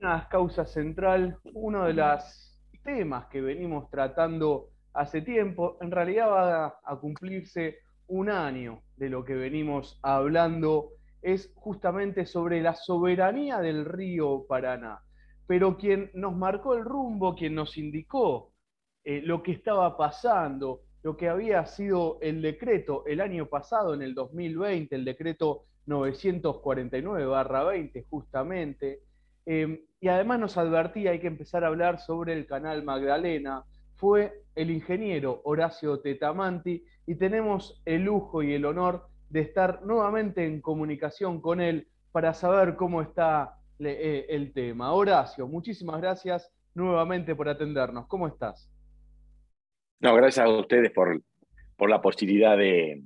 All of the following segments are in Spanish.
Una causa central, uno de los temas que venimos tratando hace tiempo, en realidad va a cumplirse un año de lo que venimos hablando, es justamente sobre la soberanía del río Paraná. Pero quien nos marcó el rumbo, quien nos indicó eh, lo que estaba pasando, lo que había sido el decreto el año pasado, en el 2020, el decreto 949-20 justamente, eh, y además nos advertía, hay que empezar a hablar sobre el canal Magdalena, fue el ingeniero Horacio Tetamanti y tenemos el lujo y el honor de estar nuevamente en comunicación con él para saber cómo está eh, el tema. Horacio, muchísimas gracias nuevamente por atendernos. ¿Cómo estás? No, gracias a ustedes por, por la posibilidad de,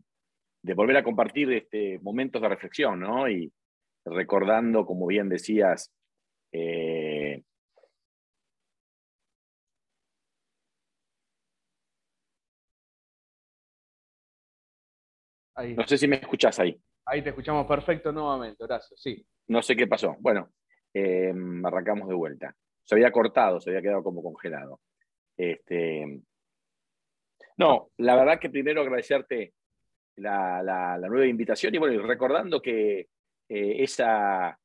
de, volver a compartir este, momentos de reflexión, ¿no? Y recordando, como bien decías, eh, no sé si me escuchás ahí. Ahí te escuchamos perfecto nuevamente, gracias, sí. No sé qué pasó. Bueno, eh, arrancamos de vuelta. Se había cortado, se había quedado como congelado. Este, no, la verdad que primero agradecerte la, nueva invitación y bueno, y recordando que eh, esa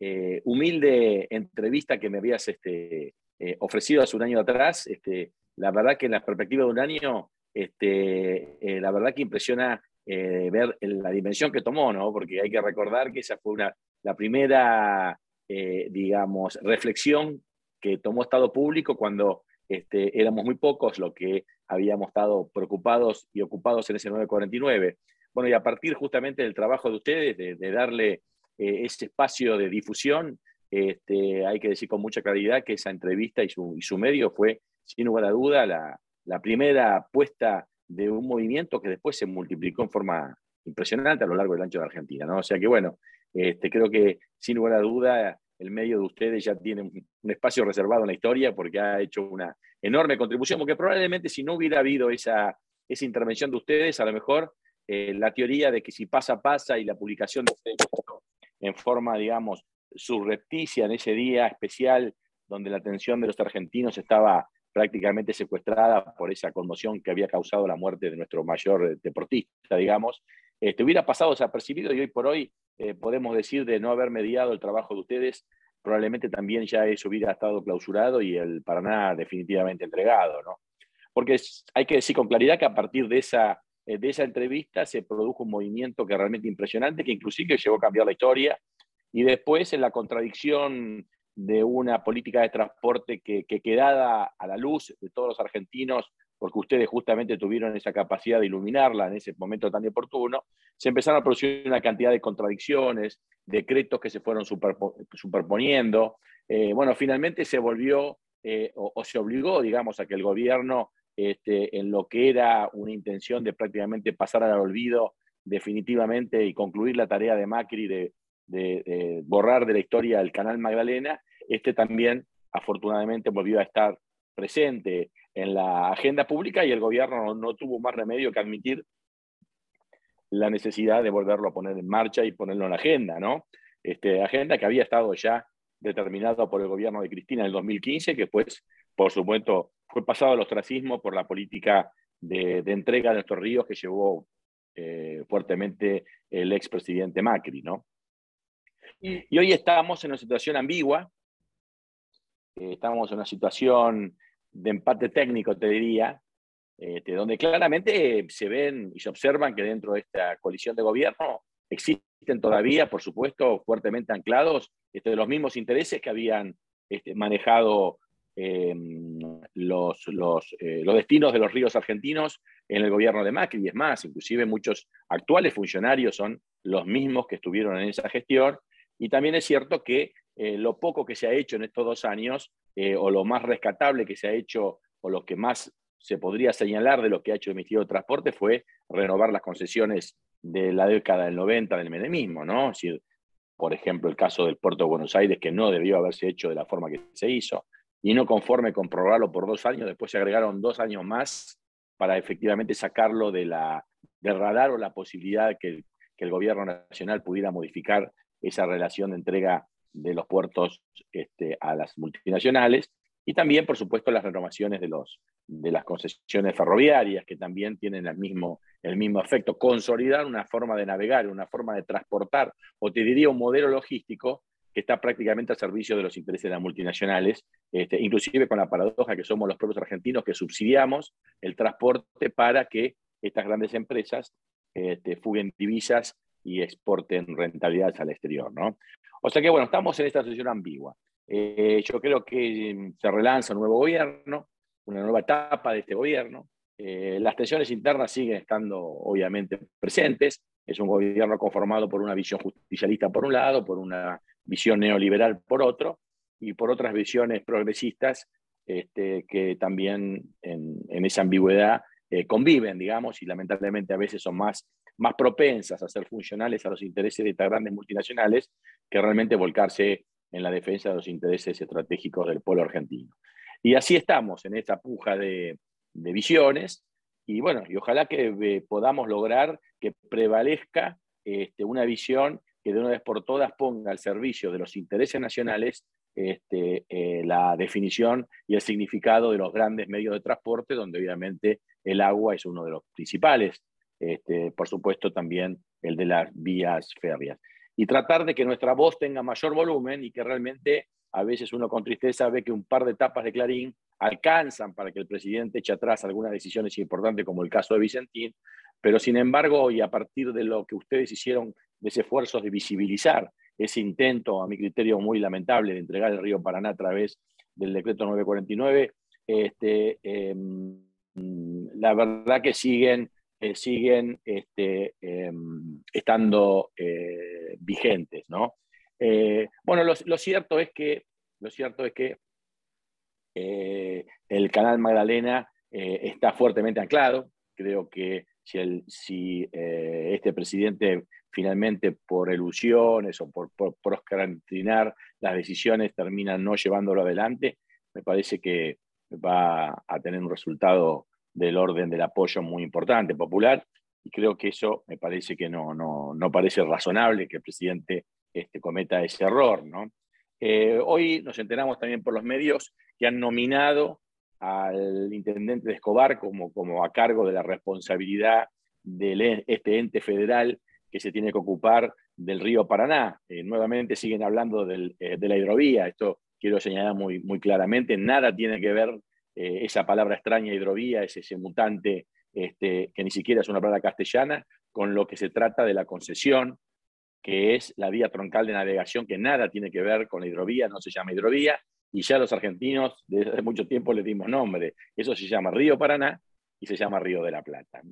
eh, humilde entrevista que me habías este, eh, ofrecido hace un año atrás, este, la verdad que en la perspectiva de un año, este, la verdad que impresiona ver la dimensión que tomó, ¿no? Porque hay que recordar que esa fue una, la primera, digamos, reflexión que tomó Estado Público cuando éramos muy pocos lo que habíamos estado preocupados y ocupados en ese 949. Bueno, y a partir justamente del trabajo de ustedes, de, darle eh, ese espacio de difusión, este, hay que decir con mucha claridad que esa entrevista y su, medio fue, sin lugar a duda, la, primera puesta de un movimiento que después se multiplicó en forma impresionante a lo largo del ancho de Argentina. ¿no? O sea que, bueno, este, creo que sin lugar a duda el medio de ustedes ya tiene un, espacio reservado en la historia porque ha hecho una enorme contribución, porque probablemente si no hubiera habido esa, esa intervención de ustedes, a lo mejor eh, la teoría de que si pasa, pasa y la publicación de en forma, digamos, surrepticia en ese día especial donde la atención de los argentinos estaba prácticamente secuestrada por esa conmoción que había causado la muerte de nuestro mayor deportista, digamos, este, hubiera pasado desapercibido y hoy por hoy eh, podemos decir de no haber mediado el trabajo de ustedes, probablemente también ya eso hubiera estado clausurado y el Paraná definitivamente entregado, ¿no? Porque hay que decir con claridad que a partir de esa, eh, de esa entrevista se produjo un movimiento que realmente impresionante, que inclusive llegó a cambiar la historia, y después en la contradicción de una política de transporte que, que quedada a la luz de todos los argentinos porque ustedes justamente tuvieron esa capacidad de iluminarla en ese momento tan oportuno, se empezaron a producir una cantidad de contradicciones, decretos que se fueron superponiendo. Eh, bueno, finalmente se volvió eh, o, se obligó, digamos, a que el gobierno, este, en lo que era una intención de prácticamente pasar al olvido definitivamente y concluir la tarea de Macri de, de borrar de la historia el canal Magdalena, este también afortunadamente volvió a estar presente en la agenda pública y el gobierno no, tuvo más remedio que admitir la necesidad de volverlo a poner en marcha y ponerlo en la agenda, ¿no? Este, agenda que había estado ya determinada por el gobierno de Cristina en el 2015, que pues, por supuesto, fue pasado al ostracismo por la política de, entrega de nuestros ríos que llevó eh, fuertemente el expresidente Macri, ¿no? Y, hoy estamos en una situación ambigua, eh, estamos en una situación de empate técnico, te diría, este, donde claramente se ven y se observan que dentro de esta coalición de gobierno existen todavía, por supuesto, fuertemente anclados este, los mismos intereses que habían este, manejado em, los, los, eh, los, destinos de los ríos argentinos en el gobierno de Macri. Y es más, inclusive muchos actuales funcionarios son los mismos que estuvieron en esa gestión. Y también es cierto que eh, lo poco que se ha hecho en estos dos años eh, o lo más rescatable que se ha hecho, o lo que más se podría señalar de lo que ha hecho el Ministerio de Transporte fue renovar las concesiones de la década del 90 del menemismo, ¿no? por ejemplo, el caso del puerto de Buenos Aires, que no debió haberse hecho de la forma que se hizo, y no conforme con prorrogarlo por dos años, después se agregaron dos años más para efectivamente sacarlo de la, del radar o la posibilidad que, que el gobierno nacional pudiera modificar esa relación de entrega de los puertos este, a las multinacionales y también, por supuesto, las renovaciones de, los, de las concesiones ferroviarias, que también tienen el mismo, el mismo efecto. Consolidar una forma de navegar, una forma de transportar, o te diría un modelo logístico que está prácticamente al servicio de los intereses de las multinacionales, este, inclusive con la paradoja que somos los propios argentinos que subsidiamos el transporte para que estas grandes empresas este, fuguen divisas y exporten rentabilidades al exterior. ¿no? O sea que, bueno, estamos en esta situación ambigua. Eh, yo creo que mm, se relanza un nuevo gobierno, una nueva etapa de este gobierno. Eh, las tensiones internas siguen estando obviamente presentes. Es un gobierno conformado por una visión justicialista por un lado, por una visión neoliberal por otro, y por otras visiones progresistas este, que también en, esa ambigüedad eh, conviven, digamos, y lamentablemente a veces son más, más propensas a ser funcionales a los intereses de estas grandes multinacionales que realmente volcarse en la defensa de los intereses estratégicos del pueblo argentino. Y así estamos en esta puja de, visiones y bueno, y ojalá que eh, podamos lograr que prevalezca este, una visión que de una vez por todas ponga al servicio de los intereses nacionales este, eh, la definición y el significado de los grandes medios de transporte, donde obviamente el agua es uno de los principales, este, por supuesto también el de las vías férreas y tratar de que nuestra voz tenga mayor volumen y que realmente a veces uno con tristeza ve que un par de tapas de Clarín alcanzan para que el presidente eche atrás algunas decisiones importantes como el caso de Vicentín, pero sin embargo, y a partir de lo que ustedes hicieron, de ese esfuerzo de visibilizar ese intento, a mi criterio muy lamentable, de entregar el río Paraná a través del decreto 949, este, em, la verdad que siguen eh, siguen este, em, estando eh, vigentes. ¿no? Eh, bueno, lo, cierto es que, lo cierto es que el canal Magdalena está fuertemente anclado. Creo que si, si este presidente finalmente por ilusiones o por, por, las decisiones termina no llevándolo adelante, me parece que va a tener un resultado del orden del apoyo muy importante, popular, y creo que eso me parece que no, no, no parece razonable que el presidente este, cometa ese error. ¿no? Eh, hoy nos enteramos también por los medios que han nominado al intendente de Escobar como, como a cargo de la responsabilidad de este ente federal que se tiene que ocupar del río Paraná. Eh, nuevamente siguen hablando eh, de la hidrovía. Esto quiero señalar muy, muy claramente, nada tiene que ver eh, esa palabra extraña, hidrovía, es ese mutante este, que ni siquiera es una palabra castellana, con lo que se trata de la concesión, que es la vía troncal de navegación, que nada tiene que ver con la hidrovía, no se llama hidrovía, y ya los argentinos desde mucho tiempo le dimos nombre. Eso se llama Río Paraná y se llama Río de la Plata.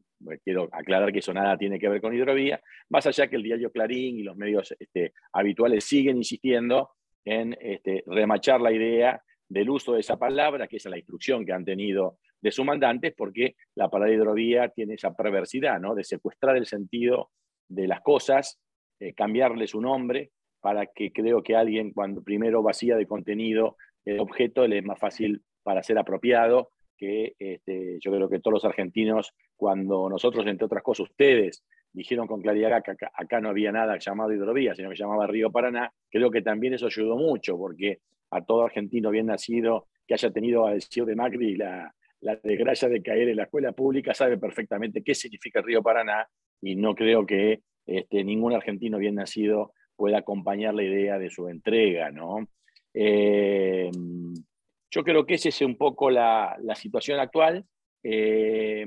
Quiero aclarar que eso nada tiene que ver con hidrovía, más allá que el diario Clarín y los medios este, habituales siguen insistiendo en este, remachar la idea del uso de esa palabra, que es la instrucción que han tenido de su mandante, porque la palabra hidrovía tiene esa perversidad, ¿no? De secuestrar el sentido de las cosas, eh, cambiarle su nombre, para que creo que alguien cuando primero vacía de contenido el objeto le es más fácil para ser apropiado que este, yo creo que todos los argentinos, cuando nosotros, entre otras cosas, ustedes dijeron con claridad que acá, no había nada llamado hidrovía, sino que llamaba Río Paraná, creo que también eso ayudó mucho, porque a todo argentino bien nacido que haya tenido al CEO de Macri la, la desgracia de caer en la escuela pública sabe perfectamente qué significa río Paraná y no creo que este, ningún argentino bien nacido pueda acompañar la idea de su entrega. ¿no? Eh, yo creo que esa es un poco la, situación actual. Eh,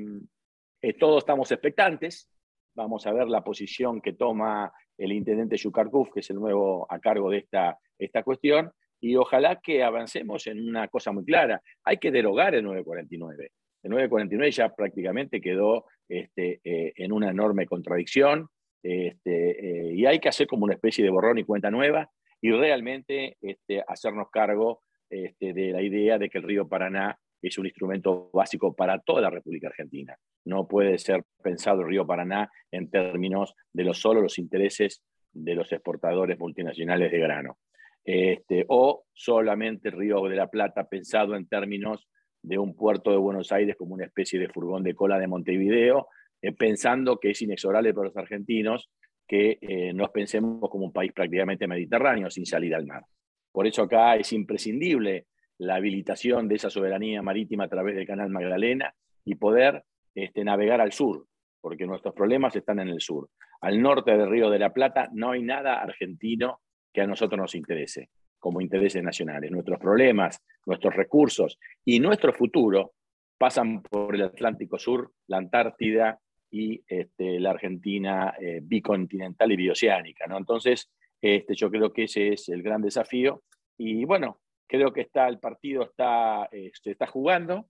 eh, todos estamos expectantes. Vamos a ver la posición que toma el intendente Yukarkuf, que es el nuevo a cargo de esta, esta cuestión y ojalá que avancemos en una cosa muy clara. Hay que derogar el 949. El 949 ya prácticamente quedó este, en una enorme contradicción este, y hay que hacer como una especie de borrón y cuenta nueva y realmente este, hacernos cargo este, de la idea de que el río Paraná es un instrumento básico para toda la República Argentina. No puede ser pensado el río Paraná en términos de los solo los intereses de los exportadores multinacionales de grano. Este, o solamente Río de la Plata pensado en términos de un puerto de Buenos Aires como una especie de furgón de cola de Montevideo, eh, pensando que es inexorable para los argentinos que eh, nos pensemos como un país prácticamente mediterráneo sin salida al mar. Por eso acá es imprescindible la habilitación de esa soberanía marítima a través del canal Magdalena y poder este, navegar al sur, porque nuestros problemas están en el sur. Al norte del Río de la Plata no hay nada argentino que a nosotros nos interese como intereses nacionales. Nuestros problemas, nuestros recursos y nuestro futuro pasan por el Atlántico Sur, la Antártida y este, la Argentina eh, bicontinental y bioceánica. ¿no? Entonces, este, yo creo que ese es el gran desafío. Y bueno, creo que está, el partido está, se este, está jugando.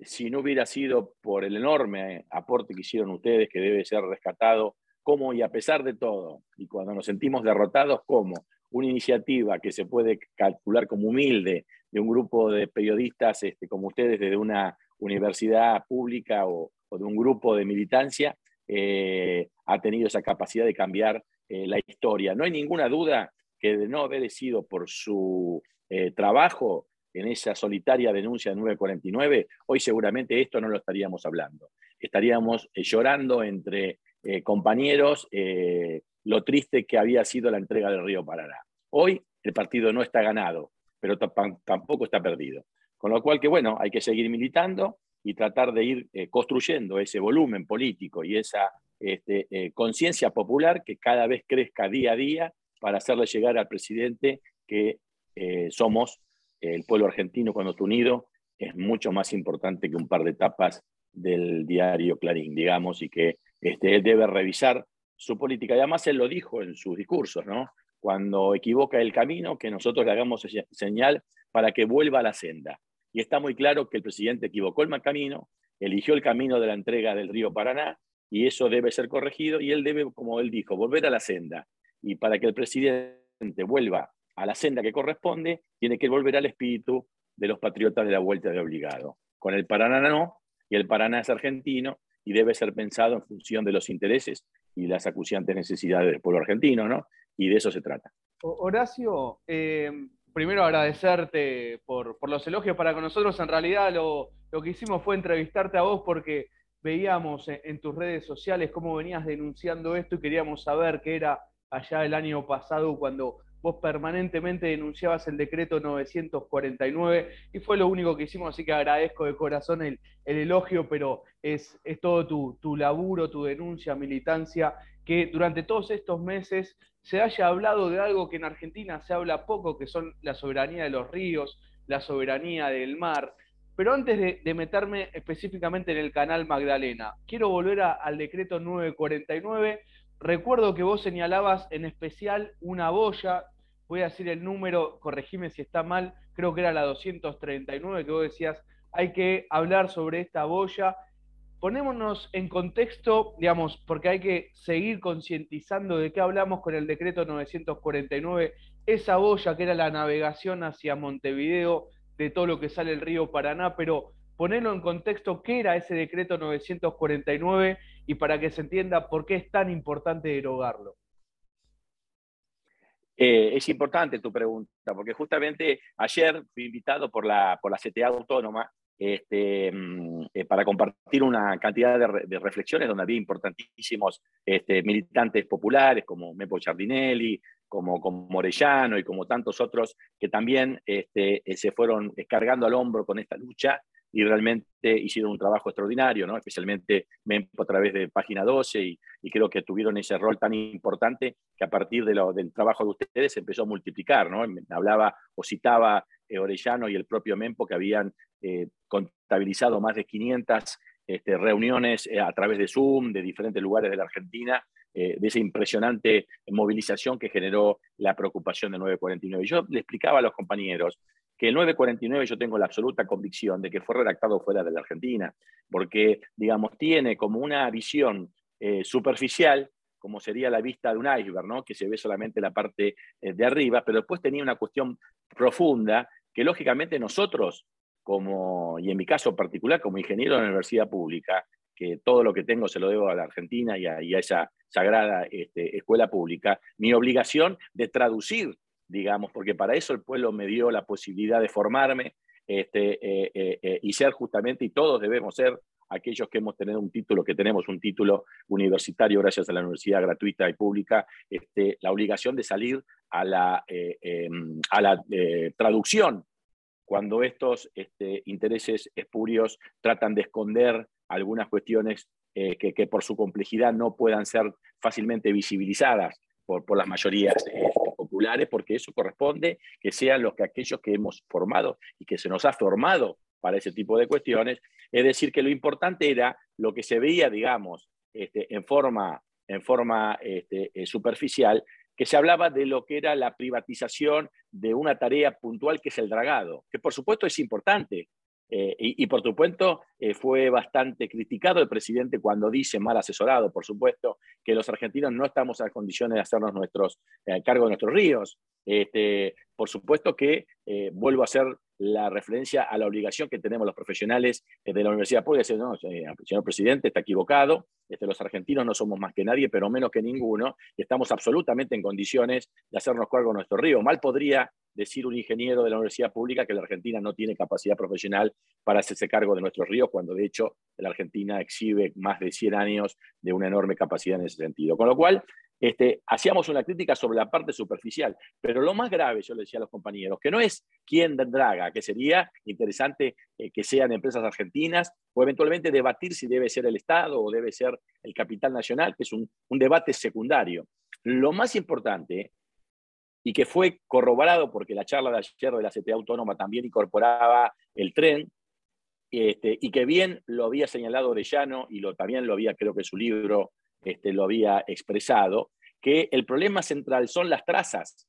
Si no hubiera sido por el enorme aporte que hicieron ustedes, que debe ser rescatado, como y a pesar de todo, y cuando nos sentimos derrotados, como una iniciativa que se puede calcular como humilde de un grupo de periodistas este, como ustedes desde una universidad pública o, de un grupo de militancia, eh, ha tenido esa capacidad de cambiar eh, la historia. No hay ninguna duda que de no haber sido por su eh, trabajo en esa solitaria denuncia de 949, hoy seguramente esto no lo estaríamos hablando. Estaríamos llorando entre compañeros lo triste que había sido la entrega del río Paraná. Hoy el partido no está ganado, pero tampoco está perdido. Con lo cual que, bueno, hay que seguir militando y tratar de ir eh, construyendo ese volumen político y esa este, eh, conciencia popular que cada vez crezca día a día para hacerle llegar al presidente que eh, somos el pueblo argentino cuando está unido, es mucho más importante que un par de tapas del diario Clarín, digamos, y que este, él debe revisar su política. Y además él lo dijo en sus discursos, ¿no? Cuando equivoca el camino, que nosotros le hagamos señal para que vuelva a la senda. Y está muy claro que el presidente equivocó el camino, eligió el camino de la entrega del río Paraná, y eso debe ser corregido, y él debe, como él dijo, volver a la senda. Y para que el presidente vuelva a la senda que corresponde, tiene que volver al espíritu de los patriotas de la vuelta de obligado. Con el Paraná no, y el Paraná es argentino, y debe ser pensado en función de los intereses y las acuciantes necesidades del pueblo argentino, ¿no? Y de eso se trata. Horacio, eh, primero agradecerte por, los elogios para con nosotros. En realidad lo, que hicimos fue entrevistarte a vos porque veíamos en, tus redes sociales cómo venías denunciando esto y queríamos saber qué era allá el año pasado cuando vos permanentemente denunciabas el decreto 949 y fue lo único que hicimos, así que agradezco de corazón el, elogio, pero es, es todo tu, tu, laburo, tu denuncia, militancia, que durante todos estos meses se haya hablado de algo que en Argentina se habla poco, que son la soberanía de los ríos, la soberanía del mar. Pero antes de, meterme específicamente en el canal Magdalena, quiero volver al decreto 949. Recuerdo que vos señalabas en especial una boya, voy a decir el número, corregime si está mal, creo que era la 239, que vos decías, hay que hablar sobre esta boya ponémonos en contexto, digamos, porque hay que seguir concientizando de qué hablamos con el decreto 949, esa boya que era la navegación hacia Montevideo de todo lo que sale el río Paraná, pero ponerlo en contexto qué era ese decreto 949 y para que se entienda por qué es tan importante derogarlo. Eh, es importante tu pregunta, porque justamente ayer fui invitado por la, por la CTA Autónoma este, mm, eh, para compartir una cantidad de, reflexiones donde había importantísimos este, militantes populares como Mepo Giardinelli, como, como Morellano y como tantos otros que también este, eh, se fueron cargando al hombro con esta lucha y realmente hicieron un trabajo extraordinario, ¿no? especialmente Mempo a través de Página 12 y, creo que tuvieron ese rol tan importante que a partir de lo, del trabajo de ustedes se empezó a multiplicar. ¿no? Hablaba o citaba eh, Orellano y el propio Mempo que habían eh, contabilizado más de 500 este, reuniones eh, a través de Zoom de diferentes lugares de la Argentina, de esa impresionante movilización que generó la preocupación de 949. Yo le explicaba a los compañeros que el 949 yo tengo la absoluta convicción de que fue redactado fuera de la Argentina, porque, digamos, tiene como una visión eh, superficial, como sería la vista de un iceberg, ¿no? que se ve solamente la parte eh, de arriba, pero después tenía una cuestión profunda que lógicamente nosotros, como, y en mi caso particular, como ingeniero de la universidad pública, que todo lo que tengo se lo debo a la Argentina y a, esa sagrada este, escuela pública, mi obligación de traducir digamos, porque para eso el pueblo me dio la posibilidad de formarme este, eh, eh, eh, y ser justamente, y todos debemos ser aquellos que hemos tenido un título, que tenemos un título universitario gracias a la universidad gratuita y pública, este, la obligación de salir a la, eh, em, a la eh, traducción. Cuando estos este, intereses espurios tratan de esconder algunas cuestiones eh, que, por su complejidad no puedan ser fácilmente visibilizadas por, por las mayorías porque eso corresponde que sean los que aquellos que hemos formado y que se nos ha formado para ese tipo de cuestiones. Es decir, que lo importante era lo que se veía, digamos, este, en forma, en forma este, eh, superficial, que se hablaba de lo que era la privatización de una tarea puntual que es el dragado, que por supuesto es importante, eh, y, por supuesto, eh, fue bastante criticado el presidente cuando dice, mal asesorado, por supuesto, que los argentinos no estamos en condiciones de hacernos nuestros, eh, cargo de nuestros ríos. Este, por supuesto que vuelvo a hacer la referencia a la obligación que tenemos los profesionales de la Universidad Pública, decir, no, señor presidente, está equivocado, este, los argentinos no somos más que nadie, pero menos que ninguno, y estamos absolutamente en condiciones de hacernos cargo de nuestro río. Mal podría decir un ingeniero de la universidad pública que la Argentina no tiene capacidad profesional para hacerse cargo de nuestros ríos, cuando de hecho la Argentina exhibe más de 100 años de una enorme capacidad en ese sentido. Con lo cual, este, hacíamos una crítica sobre la parte superficial, pero lo más grave, yo le decía a los compañeros, que no es quién draga, que sería interesante eh, que sean empresas argentinas o eventualmente debatir si debe ser el Estado o debe ser el capital nacional, que es un, debate secundario. Lo más importante y que fue corroborado porque la charla de ayer de la CTA Autónoma también incorporaba el tren, este, y que bien lo había señalado de Llano y lo, también lo había, creo que su libro este, lo había expresado, que el problema central son las trazas,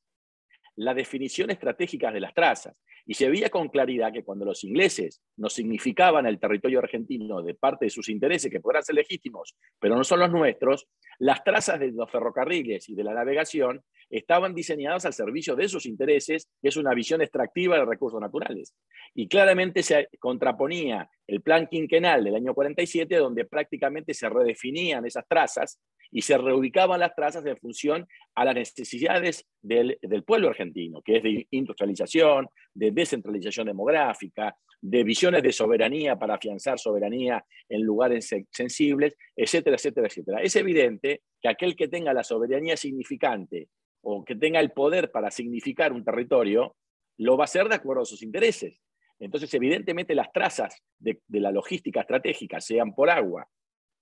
la definición estratégica de las trazas. Y se veía con claridad que cuando los ingleses nos significaban el territorio argentino de parte de sus intereses, que podrán ser legítimos, pero no son los nuestros, las trazas de los ferrocarriles y de la navegación estaban diseñadas al servicio de sus intereses, que es una visión extractiva de recursos naturales. Y claramente se contraponía el plan quinquenal del año 47, donde prácticamente se redefinían esas trazas y se reubicaban las trazas en función a las necesidades del, pueblo argentino, que es de industrialización, de descentralización demográfica, de visiones de soberanía para afianzar soberanía en lugares sensibles, etcétera, etcétera, etcétera. Es evidente que aquel que tenga la soberanía significante o que tenga el poder para significar un territorio, lo va a hacer de acuerdo a sus intereses. Entonces, evidentemente, las trazas de, la logística estratégica, sean por agua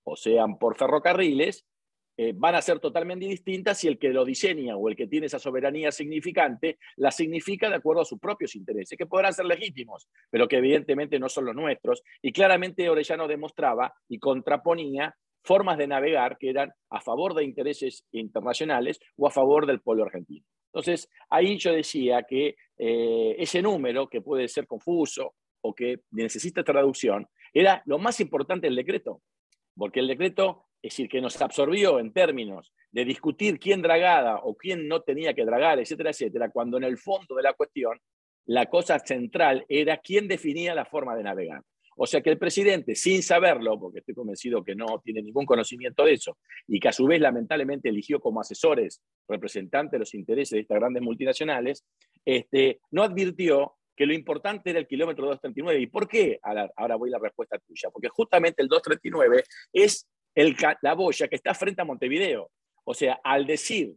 o sean por ferrocarriles, eh, van a ser totalmente distintas si el que lo diseña o el que tiene esa soberanía significante la significa de acuerdo a sus propios intereses, que podrán ser legítimos, pero que evidentemente no son los nuestros. Y claramente Orellano demostraba y contraponía formas de navegar que eran a favor de intereses internacionales o a favor del pueblo argentino. Entonces, ahí yo decía que eh, ese número, que puede ser confuso o que necesita traducción, era lo más importante del decreto, porque el decreto es decir, que nos absorbió en términos de discutir quién dragaba o quién no tenía que dragar, etcétera, etcétera, cuando en el fondo de la cuestión la cosa central era quién definía la forma de navegar. O sea que el presidente, sin saberlo, porque estoy convencido que no tiene ningún conocimiento de eso, y que a su vez lamentablemente eligió como asesores representantes de los intereses de estas grandes multinacionales, este, no advirtió que lo importante era el kilómetro 239. ¿Y por qué? Ahora, voy a la respuesta tuya. Porque justamente el 239 es la boya que está frente a Montevideo. O sea, al decir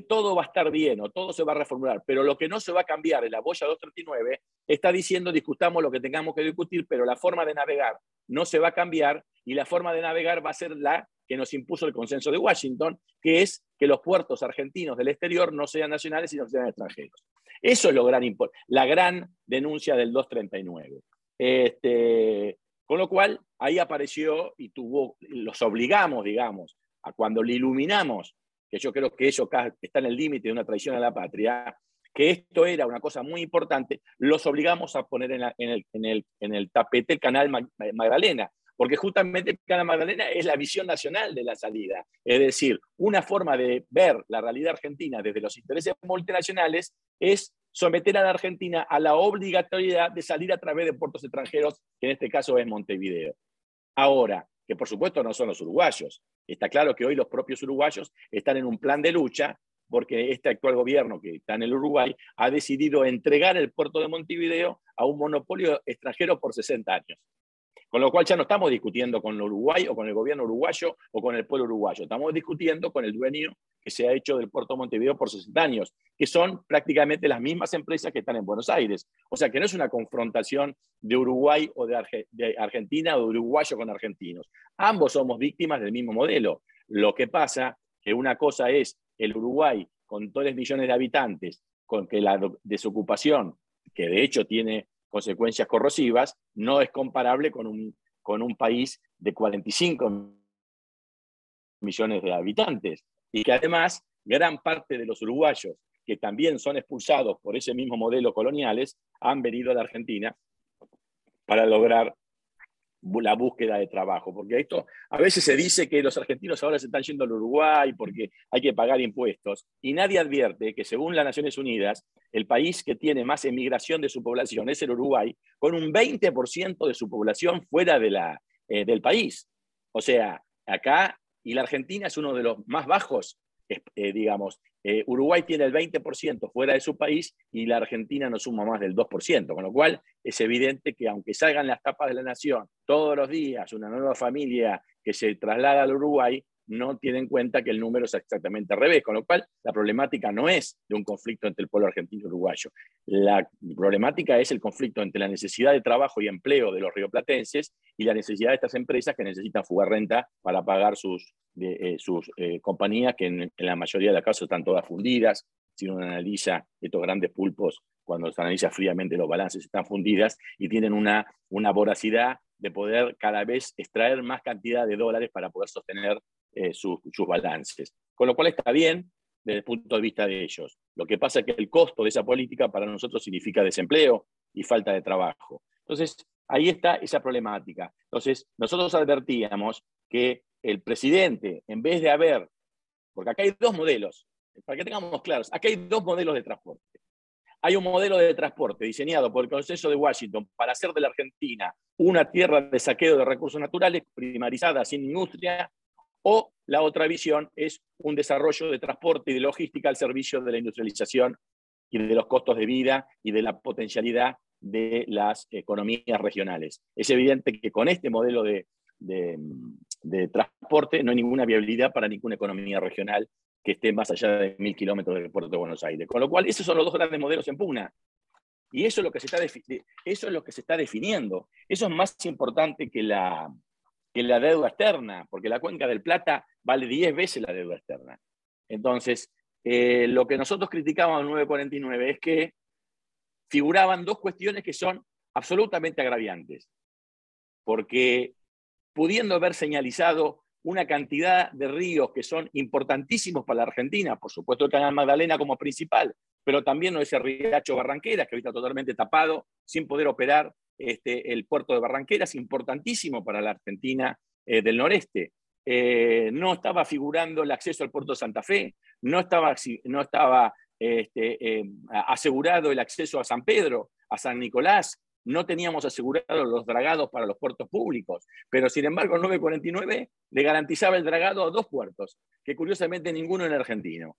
todo va a estar bien o todo se va a reformular, pero lo que no se va a cambiar en la boya 239, está diciendo discutamos lo que tengamos que discutir, pero la forma de navegar no se va a cambiar y la forma de navegar va a ser la que nos impuso el consenso de Washington, que es que los puertos argentinos del exterior no sean nacionales, sino sean extranjeros. Eso es lo gran, la gran denuncia del 239. Este, con lo cual, ahí apareció y tuvo, los obligamos, digamos, a cuando le iluminamos, que yo creo que eso está en el límite de una traición a la patria, que esto era una cosa muy importante, los obligamos a poner en, el, en el, tapete el canal Magdalena, porque justamente el canal Magdalena es la visión nacional de la salida, es decir, una forma de ver la realidad argentina desde los intereses multinacionales es someter a la Argentina a la obligatoriedad de salir a través de puertos extranjeros, que en este caso es Montevideo. Ahora, que por supuesto no son los uruguayos. Está claro que hoy los propios uruguayos están en un plan de lucha porque este actual gobierno que está en el Uruguay ha decidido entregar el puerto de Montevideo a un monopolio extranjero por 60 años. Con lo cual ya no estamos discutiendo con Uruguay o con el gobierno uruguayo o con el pueblo uruguayo, estamos discutiendo con el dueño que se ha hecho del puerto de Montevideo por 60 años, que son prácticamente las mismas empresas que están en Buenos Aires. O sea que no es una confrontación de Uruguay o de, Argentina o de uruguayo con argentinos. Ambos somos víctimas del mismo modelo. Lo que pasa que una cosa es el Uruguay con 3 millones de habitantes, con que la desocupación, que de hecho tiene consecuencias corrosivas, no es comparable con un, con un país de 45 millones de habitantes. Y que además gran parte de los uruguayos que también son expulsados por ese mismo modelo coloniales han venido a la Argentina para lograr la búsqueda de trabajo, porque esto a veces se dice que los argentinos ahora se están yendo al Uruguay porque hay que pagar impuestos y nadie advierte que según las Naciones Unidas, el país que tiene más emigración de su población es el Uruguay, con un 20% de su población fuera de la, eh, del país. O sea, acá y la Argentina es uno de los más bajos eh, digamos, eh, Uruguay tiene el 20% fuera de su país y la Argentina no suma más del 2%, con lo cual es evidente que aunque salgan las tapas de la nación todos los días una nueva familia que se traslada al Uruguay, no tiene en cuenta que el número es exactamente al revés, con lo cual la problemática no es de un conflicto entre el pueblo argentino y uruguayo. La problemática es el conflicto entre la necesidad de trabajo y empleo de los rioplatenses y la necesidad de estas empresas que necesitan fugar renta para pagar sus, eh, sus eh, compañías, que en, la mayoría de los casos están todas fundidas. Si uno analiza estos grandes pulpos, cuando se analiza fríamente los balances, están fundidas y tienen una, una voracidad de poder cada vez extraer más cantidad de dólares para poder sostener eh, sus, balances. Con lo cual está bien desde el punto de vista de ellos. Lo que pasa es que el costo de esa política para nosotros significa desempleo y falta de trabajo. Entonces, ahí está esa problemática. Entonces, nosotros advertíamos que el presidente, en vez de haber, porque acá hay dos modelos, para que tengamos claros, acá hay dos modelos de transporte. Hay un modelo de transporte diseñado por el Consenso de Washington para hacer de la Argentina una tierra de saqueo de recursos naturales primarizada sin industria o la otra visión es un desarrollo de transporte y de logística al servicio de la industrialización y de los costos de vida y de la potencialidad de las economías regionales. Es evidente que con este modelo de, transporte no hay ninguna viabilidad para ninguna economía regional que esté más allá de mil kilómetros del puerto de Buenos Aires. Con lo cual, esos son los dos grandes modelos en pugna. Y eso es lo que se está, eso es lo que se está definiendo. Eso es más importante que la, que la deuda externa, porque la cuenca del Plata vale 10 veces la deuda externa. Entonces, eh, lo que nosotros criticábamos en 949 es que figuraban dos cuestiones que son absolutamente agraviantes, porque pudiendo haber señalizado una cantidad de ríos que son importantísimos para la Argentina, por supuesto el Canal Magdalena como principal, pero también ese riacho Barranqueras, que ahorita totalmente tapado, sin poder operar, este, el puerto de Barranqueras, importantísimo para la Argentina eh, del noreste. Eh, no estaba figurando el acceso al puerto de Santa Fe, no estaba, no estaba este, eh, asegurado el acceso a San Pedro, a San Nicolás, no teníamos asegurados los dragados para los puertos públicos, pero sin embargo el 949 le garantizaba el dragado a dos puertos, que curiosamente ninguno en argentino,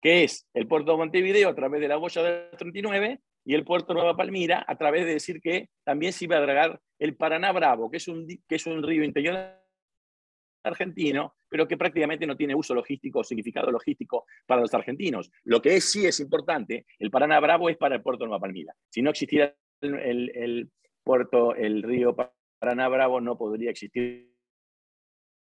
que es el puerto de Montevideo a través de la boya del 39 y el puerto Nueva Palmira a través de decir que también se iba a dragar el Paraná Bravo, que es un, que es un río interior argentino, pero que prácticamente no tiene uso logístico o significado logístico para los argentinos. Lo que es, sí es importante, el Paraná Bravo es para el puerto Nueva Palmira. Si no existiera el, puerto, el río Paraná Bravo, no podría existir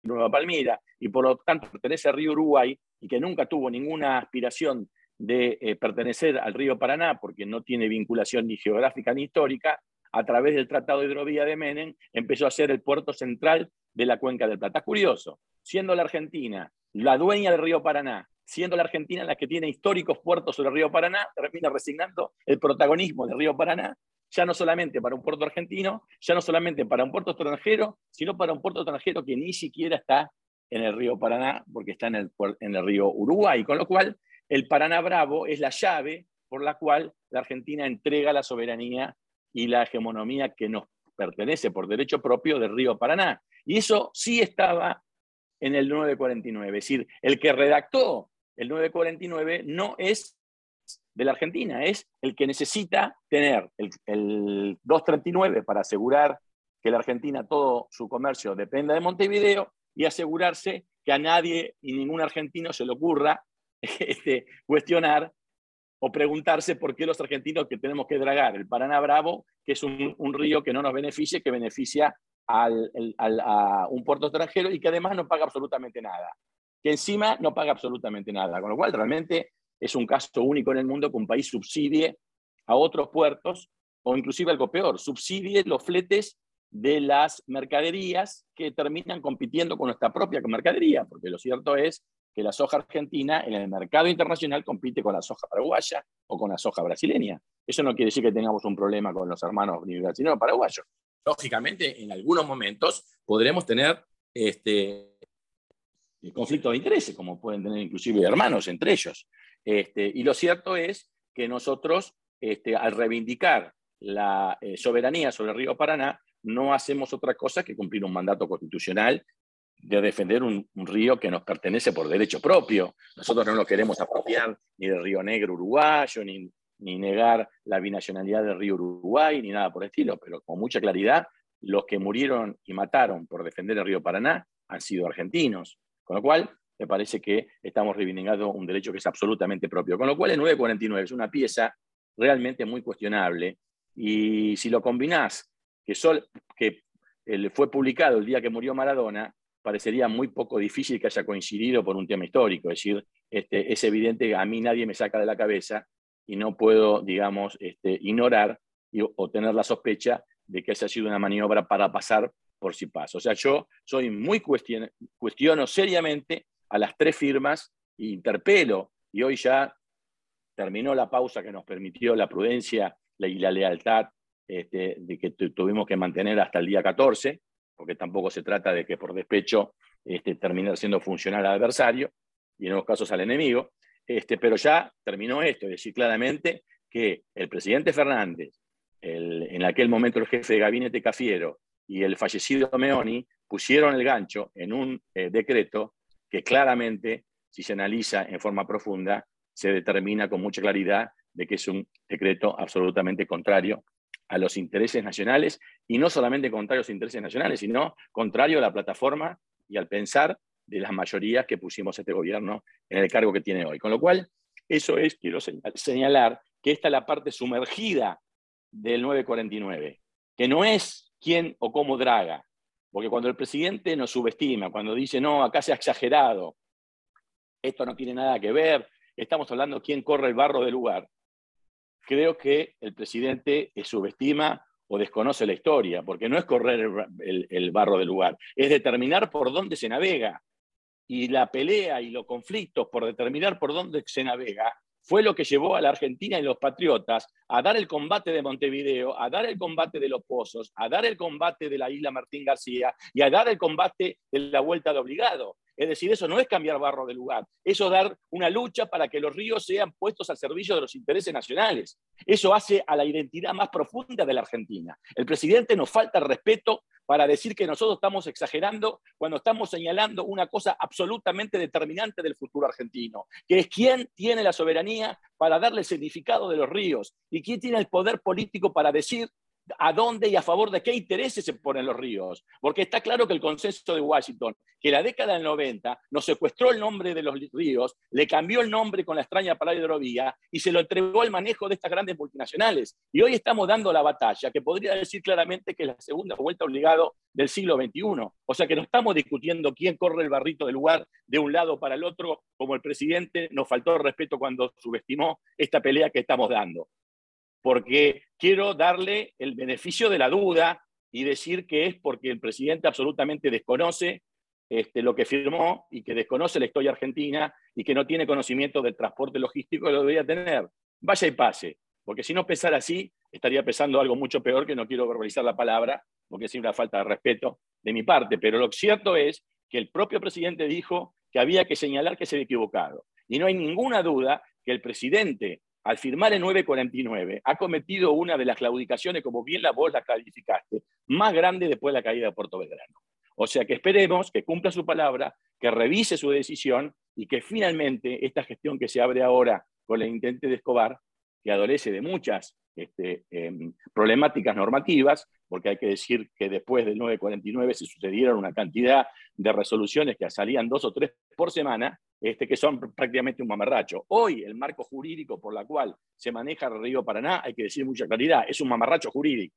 Nueva Palmira, y por lo tanto pertenece al río Uruguay y que nunca tuvo ninguna aspiración de eh, pertenecer al río Paraná, porque no tiene vinculación ni geográfica ni histórica, a través del Tratado de Hidrovía de Menem, empezó a ser el puerto central de la cuenca del Plata. curioso, siendo la Argentina la dueña del río Paraná, siendo la Argentina la que tiene históricos puertos sobre el río Paraná, termina resignando el protagonismo del río Paraná, ya no solamente para un puerto argentino, ya no solamente para un puerto extranjero, sino para un puerto extranjero que ni siquiera está en el río Paraná, porque está en el, en el río Uruguay, con lo cual el Paraná Bravo es la llave por la cual la Argentina entrega la soberanía y la hegemonía que nos pertenece por derecho propio del río Paraná. Y eso sí estaba en el 949. Es decir, el que redactó el 949 no es de la Argentina, es el que necesita tener el, el 239 para asegurar que la Argentina todo su comercio dependa de Montevideo y asegurarse que a nadie y ningún argentino se le ocurra este, cuestionar o preguntarse por qué los argentinos que tenemos que dragar el Paraná Bravo, que es un, río que no nos beneficia, que beneficia al, a un puerto extranjero y que además no paga absolutamente nada. Que encima no paga absolutamente nada. Con lo cual, realmente es un caso único en el mundo que un país subsidie a otros puertos o inclusive algo peor, subsidie los fletes de las mercaderías que terminan compitiendo con nuestra propia mercadería, porque lo cierto es que la soja argentina en el mercado internacional compite con la soja paraguaya o con la soja brasileña. Eso no quiere decir que tengamos un problema con los hermanos brasileños o paraguayos. Lógicamente, en algunos momentos podremos tener este, conflictos de intereses, como pueden tener inclusive hermanos entre ellos. Este, y lo cierto es que nosotros, este, al reivindicar la eh, soberanía sobre el río Paraná, no hacemos otra cosa que cumplir un mandato constitucional de defender un, río que nos pertenece por derecho propio. Nosotros no lo queremos apropiar ni del río Negro uruguayo, ni, ni negar la binacionalidad del río Uruguay, ni nada por el estilo, pero con mucha claridad, los que murieron y mataron por defender el río Paraná han sido argentinos. Con lo cual, me parece que estamos reivindicando un derecho que es absolutamente propio. Con lo cual, el 949 es una pieza realmente muy cuestionable. Y si lo combinás, que, sol, que fue publicado el día que murió Maradona, parecería muy poco difícil que haya coincidido por un tema histórico. Es decir, este, es evidente que a mí nadie me saca de la cabeza y no puedo, digamos, este, ignorar o tener la sospecha de que haya sido una maniobra para pasar por si pasa. O sea, yo soy muy cuestiono, cuestiono seriamente a las tres firmas e interpelo, y hoy ya terminó la pausa que nos permitió la prudencia y la lealtad este, de que tuvimos que mantener hasta el día 14, porque tampoco se trata de que por despecho este, terminar siendo funcional al adversario y en los casos al enemigo, este, pero ya terminó esto, es decir, claramente que el presidente Fernández, en aquel momento el jefe de gabinete Cafiero y el fallecido Meoni pusieron el gancho en un eh, decreto que claramente, si se analiza en forma profunda, se determina con mucha claridad de que es un decreto absolutamente contrario a los intereses nacionales y no solamente contrario a los intereses nacionales, sino contrario a la plataforma y al pensar de las mayorías que pusimos este gobierno en el cargo que tiene hoy. Con lo cual, eso es, quiero señalar, que esta es la parte sumergida del 949, que no es quién o cómo draga, porque cuando el presidente nos subestima, cuando dice, no, acá se ha exagerado, esto no tiene nada que ver, estamos hablando quién corre el barro del lugar creo que el presidente subestima o desconoce la historia, porque no es correr el, barro del lugar, es determinar por dónde se navega. Y la pelea y los conflictos por determinar por dónde se navega fue lo que llevó a la Argentina y los patriotas a dar el combate de Montevideo, a dar el combate de los pozos, a dar el combate de la isla Martín García y a dar el combate de la vuelta de obligado. Es decir, eso no es cambiar barro de lugar, eso es dar una lucha para que los ríos sean puestos al servicio de los intereses nacionales. Eso hace a la identidad más profunda de la Argentina. El presidente nos falta respeto para decir que nosotros estamos exagerando cuando estamos señalando una cosa absolutamente determinante del futuro argentino, que es quién tiene la soberanía para darle significado de los ríos y quién tiene el poder político para decir a dónde y a favor de qué intereses se ponen los ríos. Porque está claro que el consenso de Washington, que la década del 90 nos secuestró el nombre de los ríos, le cambió el nombre con la extraña palabra hidrovía y se lo entregó al manejo de estas grandes multinacionales. Y hoy estamos dando la batalla, que podría decir claramente que es la segunda vuelta obligado del siglo XXI. O sea que no estamos discutiendo quién corre el barrito del lugar de un lado para el otro, como el presidente nos faltó el respeto cuando subestimó esta pelea que estamos dando porque quiero darle el beneficio de la duda y decir que es porque el presidente absolutamente desconoce este, lo que firmó y que desconoce la historia argentina y que no tiene conocimiento del transporte logístico que lo debería tener. Vaya y pase, porque si no pesara así, estaría pesando algo mucho peor que no quiero verbalizar la palabra, porque es una falta de respeto de mi parte. Pero lo cierto es que el propio presidente dijo que había que señalar que se había equivocado. Y no hay ninguna duda que el presidente al firmar el 949, ha cometido una de las claudicaciones, como bien la vos la calificaste, más grande después de la caída de Puerto Belgrano. O sea que esperemos que cumpla su palabra, que revise su decisión y que finalmente esta gestión que se abre ahora con el intente de Escobar, que adolece de muchas este, em, problemáticas normativas, porque hay que decir que después del 949 se sucedieron una cantidad de resoluciones que salían dos o tres por semana, este, que son prácticamente un mamarracho. Hoy el marco jurídico por la cual se maneja el río Paraná, hay que decir mucha claridad, es un mamarracho jurídico.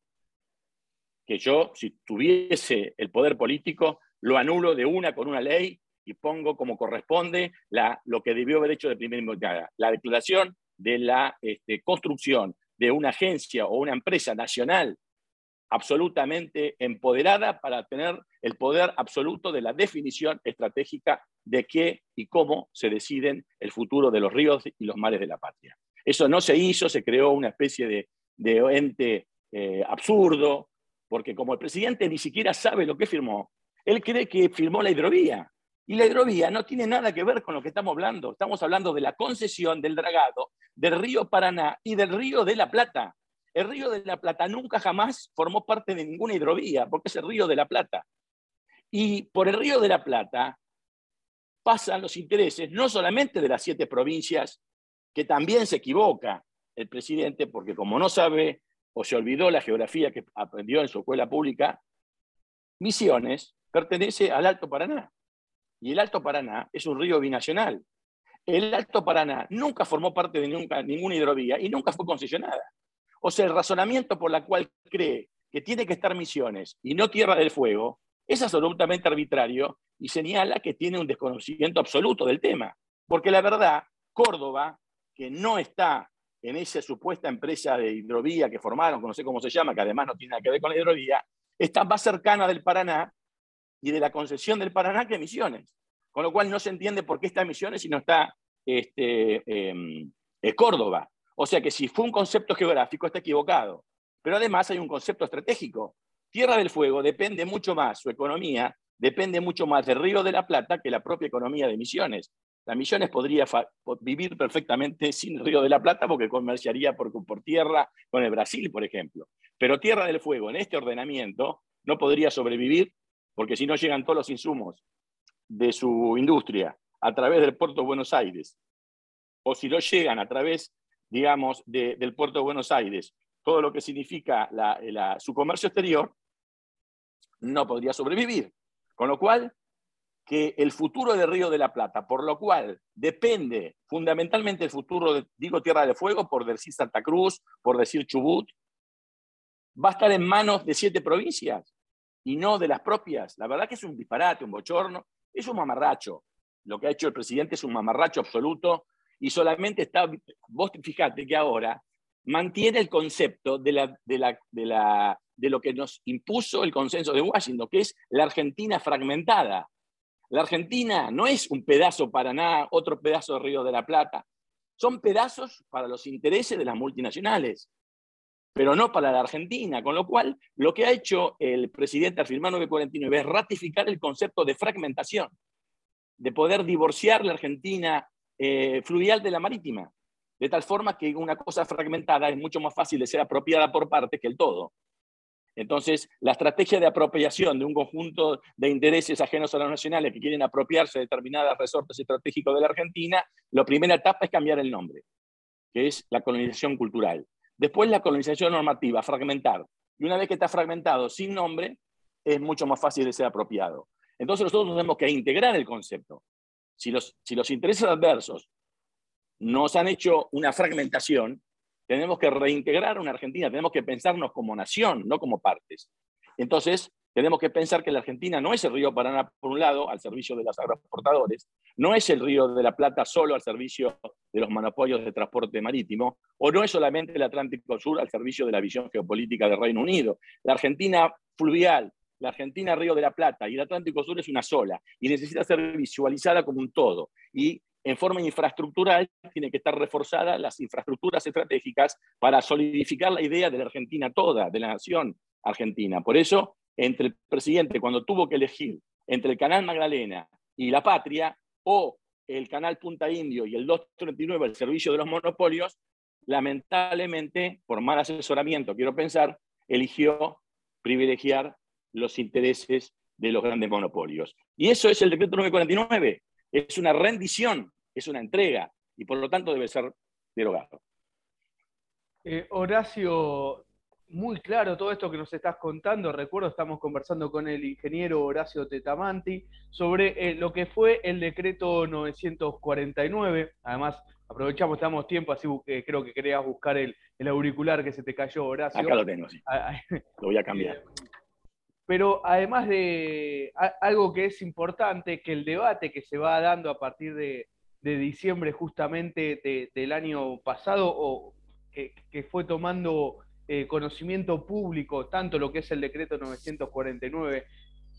Que yo, si tuviese el poder político, lo anulo de una con una ley y pongo como corresponde lo que debió haber hecho de primera inmediata, la declaración de la este, construcción de una agencia o una empresa nacional absolutamente empoderada para tener el poder absoluto de la definición estratégica de qué y cómo se deciden el futuro de los ríos y los mares de la patria. Eso no se hizo, se creó una especie de, ente eh, absurdo, porque como el presidente ni siquiera sabe lo que firmó, él cree que firmó la hidrovía. Y la hidrovía no tiene nada que ver con lo que estamos hablando. Estamos hablando de la concesión del dragado del río Paraná y del río de la Plata. El río de la Plata nunca jamás formó parte de ninguna hidrovía, porque es el río de la Plata. Y por el río de la Plata pasan los intereses no solamente de las siete provincias, que también se equivoca el presidente, porque como no sabe o se olvidó la geografía que aprendió en su escuela pública, Misiones pertenece al Alto Paraná y el Alto Paraná es un río binacional. El Alto Paraná nunca formó parte de ninguna hidrovía y nunca fue concesionada. O sea, el razonamiento por el cual cree que tiene que estar Misiones y no Tierra del Fuego es absolutamente arbitrario y señala que tiene un desconocimiento absoluto del tema. Porque la verdad, Córdoba, que no está en esa supuesta empresa de hidrovía que formaron, no sé cómo se llama, que además no tiene nada que ver con la hidrovía, está más cercana del Paraná y de la concesión del Paraná que Misiones. Con lo cual no se entiende por qué está Misiones y no está este, em, eh, Córdoba. O sea que si fue un concepto geográfico está equivocado. Pero además hay un concepto estratégico. Tierra del Fuego depende mucho más, su economía depende mucho más del Río de la Plata que la propia economía de Misiones. La Misiones podría vivir perfectamente sin el Río de la Plata porque comerciaría por, por tierra con el Brasil, por ejemplo. Pero Tierra del Fuego en este ordenamiento no podría sobrevivir porque si no llegan todos los insumos de su industria a través del puerto de Buenos Aires, o si no llegan a través, digamos, del puerto de Buenos Aires, todo lo que significa su comercio exterior, no podría sobrevivir. Con lo cual, que el futuro del Río de la Plata, por lo cual depende fundamentalmente el futuro, de, digo Tierra del Fuego, por decir Santa Cruz, por decir Chubut, va a estar en manos de siete provincias y no de las propias. La verdad que es un disparate, un bochorno, es un mamarracho. Lo que ha hecho el presidente es un mamarracho absoluto y solamente está, vos fijate que ahora mantiene el concepto de, la, de, la, de, la, de lo que nos impuso el consenso de Washington, que es la Argentina fragmentada. La Argentina no es un pedazo para nada, otro pedazo de Río de la Plata. Son pedazos para los intereses de las multinacionales pero no para la Argentina. Con lo cual, lo que ha hecho el presidente al firmar 949 es ratificar el concepto de fragmentación, de poder divorciar la Argentina eh, fluvial de la marítima, de tal forma que una cosa fragmentada es mucho más fácil de ser apropiada por parte que el todo. Entonces, la estrategia de apropiación de un conjunto de intereses ajenos a los nacionales que quieren apropiarse de determinadas resortes estratégicos de la Argentina, la primera etapa es cambiar el nombre, que es la colonización cultural. Después la colonización normativa, fragmentar. Y una vez que está fragmentado sin nombre, es mucho más fácil de ser apropiado. Entonces nosotros tenemos que integrar el concepto. Si los, intereses adversos nos han hecho una fragmentación, tenemos que reintegrar una Argentina, tenemos que pensarnos como nación, no como partes. Entonces, tenemos que pensar que la Argentina no es el río Paraná, por un lado, al servicio de los agroexportadores, no es el río de la Plata solo al servicio de los monopolios de transporte marítimo, o no es solamente el Atlántico Sur al servicio de la visión geopolítica del Reino Unido. La Argentina fluvial, la Argentina Río de la Plata y el Atlántico Sur es una sola y necesita ser visualizada como un todo. Y en forma infraestructural tiene que estar reforzada las infraestructuras estratégicas para solidificar la idea de la Argentina toda, de la nación argentina. Por eso entre el presidente cuando tuvo que elegir entre el canal Magdalena y la Patria o el canal Punta Indio y el 239, el servicio de los monopolios, lamentablemente, por mal asesoramiento, quiero pensar, eligió privilegiar los intereses de los grandes monopolios. Y eso es el decreto 949, es una rendición, es una entrega, y por lo tanto debe ser derogado. Eh, Horacio, muy claro todo esto que nos estás contando. Recuerdo, estamos conversando con el ingeniero Horacio Tetamanti sobre eh, lo que fue el decreto 949. Además, aprovechamos, estamos tiempo, así que creo que querías buscar el, auricular que se te cayó, Horacio. Acá lo tengo, sí. Ah, ah, lo voy a cambiar. Eh, pero además de algo que es importante, que el debate que se va dando a partir de, diciembre justamente del año pasado, o que, fue tomando eh, conocimiento público, tanto lo que es el decreto 949,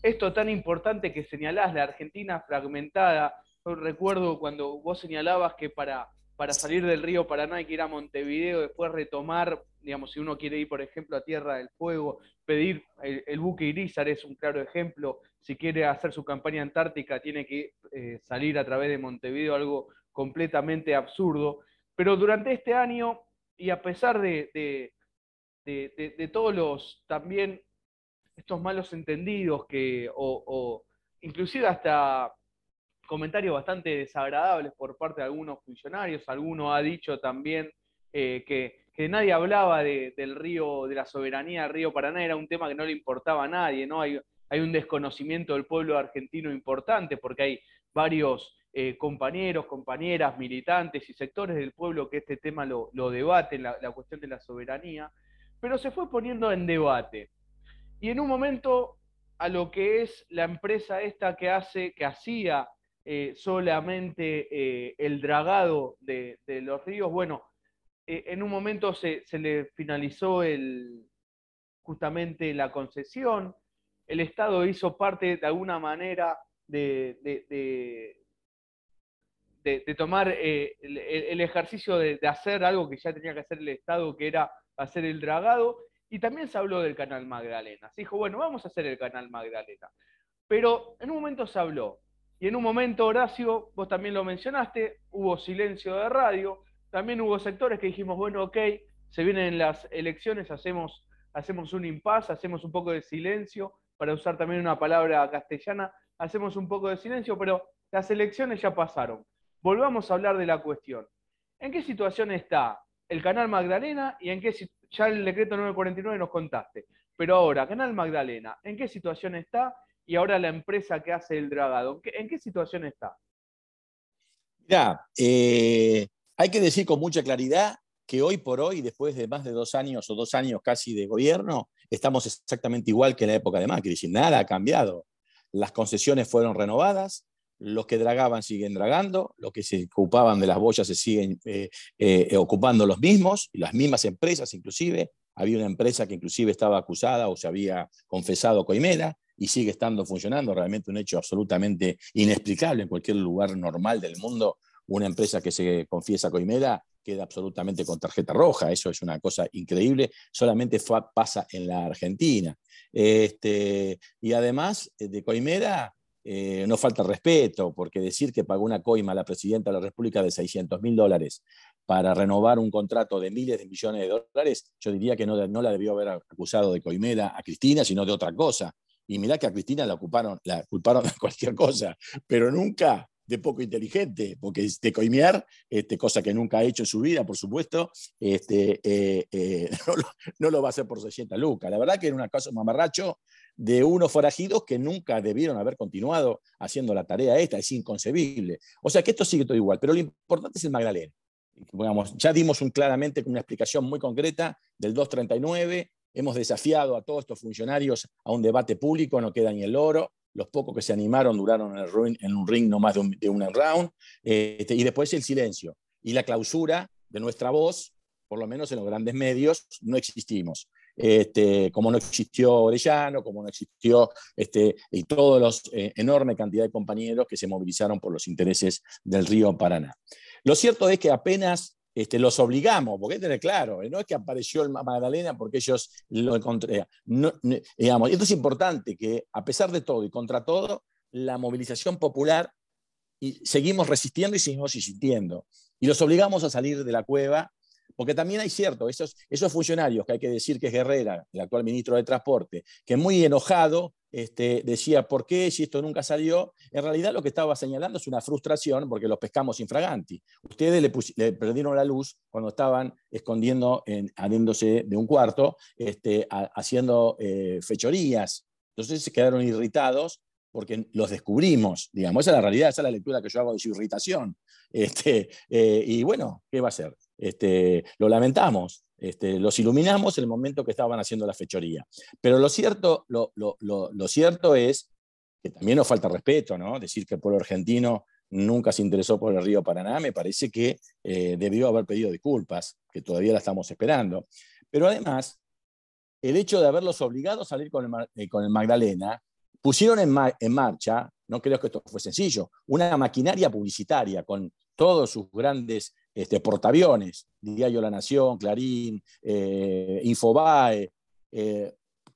esto tan importante que señalás, la Argentina fragmentada. Recuerdo cuando vos señalabas que para, para salir del río Paraná hay que ir a Montevideo, después retomar, digamos, si uno quiere ir, por ejemplo, a Tierra del Fuego, pedir el, buque Irizar es un claro ejemplo. Si quiere hacer su campaña antártica, tiene que eh, salir a través de Montevideo, algo completamente absurdo. Pero durante este año y a pesar de, todos los también estos malos entendidos que, o, inclusive hasta comentarios bastante desagradables por parte de algunos funcionarios, alguno ha dicho también eh, que, nadie hablaba del río, de la soberanía del río Paraná, era un tema que no le importaba a nadie, ¿no? Hay, hay un desconocimiento del pueblo argentino importante porque hay varios eh, compañeros, compañeras, militantes y sectores del pueblo que este tema lo, debaten, la, cuestión de la soberanía, pero se fue poniendo en debate. Y en un momento a lo que es la empresa esta que hace, que hacía eh, solamente eh, el dragado de, los ríos, bueno, en un momento se, le finalizó el, justamente la concesión, el Estado hizo parte de alguna manera de, de, tomar eh, el, ejercicio de, hacer algo que ya tenía que hacer el Estado, que era hacer el dragado, y también se habló del canal Magdalena. Se dijo, bueno, vamos a hacer el canal Magdalena. Pero en un momento se habló, y en un momento, Horacio, vos también lo mencionaste, hubo silencio de radio, también hubo sectores que dijimos, bueno, ok, se vienen las elecciones, hacemos, hacemos un impasse, hacemos un poco de silencio, para usar también una palabra castellana, hacemos un poco de silencio, pero las elecciones ya pasaron volvamos a hablar de la cuestión. ¿En qué situación está el Canal Magdalena y en qué ya el decreto 949 nos contaste? Pero ahora, Canal Magdalena, ¿en qué situación está? Y ahora la empresa que hace el dragado, ¿en qué situación está? Ya, eh, hay que decir con mucha claridad que hoy por hoy, después de más de dos años o dos años casi de gobierno, estamos exactamente igual que en la época de Macri, sin nada ha cambiado. Las concesiones fueron renovadas, los que dragaban siguen dragando, los que se ocupaban de las boyas se siguen eh, eh, ocupando los mismos, las mismas empresas inclusive. Había una empresa que inclusive estaba acusada o se había confesado coimera y sigue estando funcionando, realmente un hecho absolutamente inexplicable en cualquier lugar normal del mundo. Una empresa que se confiesa coimera queda absolutamente con tarjeta roja, eso es una cosa increíble, solamente pasa en la Argentina. Este, y además eh, de coimera, eh, no falta respeto, porque decir que pagó una coima a la presidenta de la República de 600 mil dólares para renovar un contrato de miles de millones de dólares, yo diría que no, no la debió haber acusado de coimera a Cristina, sino de otra cosa. Y mirá que a Cristina la, ocuparon, la culparon de cualquier cosa, pero nunca de poco inteligente, porque de coimear, este, cosa que nunca ha hecho en su vida, por supuesto, este, eh, eh, no, lo, va a hacer por 600 lucas. La verdad que era una cosa mamarracho de unos forajidos que nunca debieron haber continuado haciendo la tarea esta, es inconcebible. O sea que esto sigue todo igual, pero lo importante es el Magdalena. ya dimos un, claramente una explicación muy concreta del 239, hemos desafiado a todos estos funcionarios a un debate público, no queda ni el oro, los pocos que se animaron duraron en, un ring no más de un, round, este, y después el silencio y la clausura de nuestra voz, por lo menos en los grandes medios, no existimos. Este, como no existió Orellano, como no existió este, y todos los eh, enorme cantidad de compañeros que se movilizaron por los intereses del río Paraná. Lo cierto es que apenas este, los obligamos, porque hay que tener claro, eh, no es que apareció el Magdalena porque ellos lo encontraron. No, digamos, esto es importante que a pesar de todo y contra todo, la movilización popular y seguimos resistiendo y seguimos insistiendo. Y los obligamos a salir de la cueva porque también hay cierto, esos, esos funcionarios que hay que decir que es Herrera, el actual ministro de Transporte, que muy enojado este, decía, ¿por qué si esto nunca salió? En realidad lo que estaba señalando es una frustración porque los pescamos infraganti. Ustedes le, perdieron la luz cuando estaban escondiendo, en, de un cuarto, este, haciendo eh, fechorías. Entonces se quedaron irritados porque los descubrimos, digamos, esa es la realidad, esa es la lectura que yo hago de su irritación. Este, eh, y bueno, ¿qué va a ser? Este, lo lamentamos, este, los iluminamos el momento que estaban haciendo la fechoría. Pero lo cierto, lo, cierto es que también nos falta respeto, ¿no? Decir que el pueblo argentino nunca se interesó por el río Paraná, me parece que eh, debió haber pedido disculpas, que todavía la estamos esperando. Pero además, el hecho de haberlos obligado a salir con el, eh, Magdalena, pusieron en, en, marcha, no creo que esto fue sencillo, una maquinaria publicitaria con todos sus grandes este, portaaviones, Diario La Nación, Clarín, eh, Infobae, eh,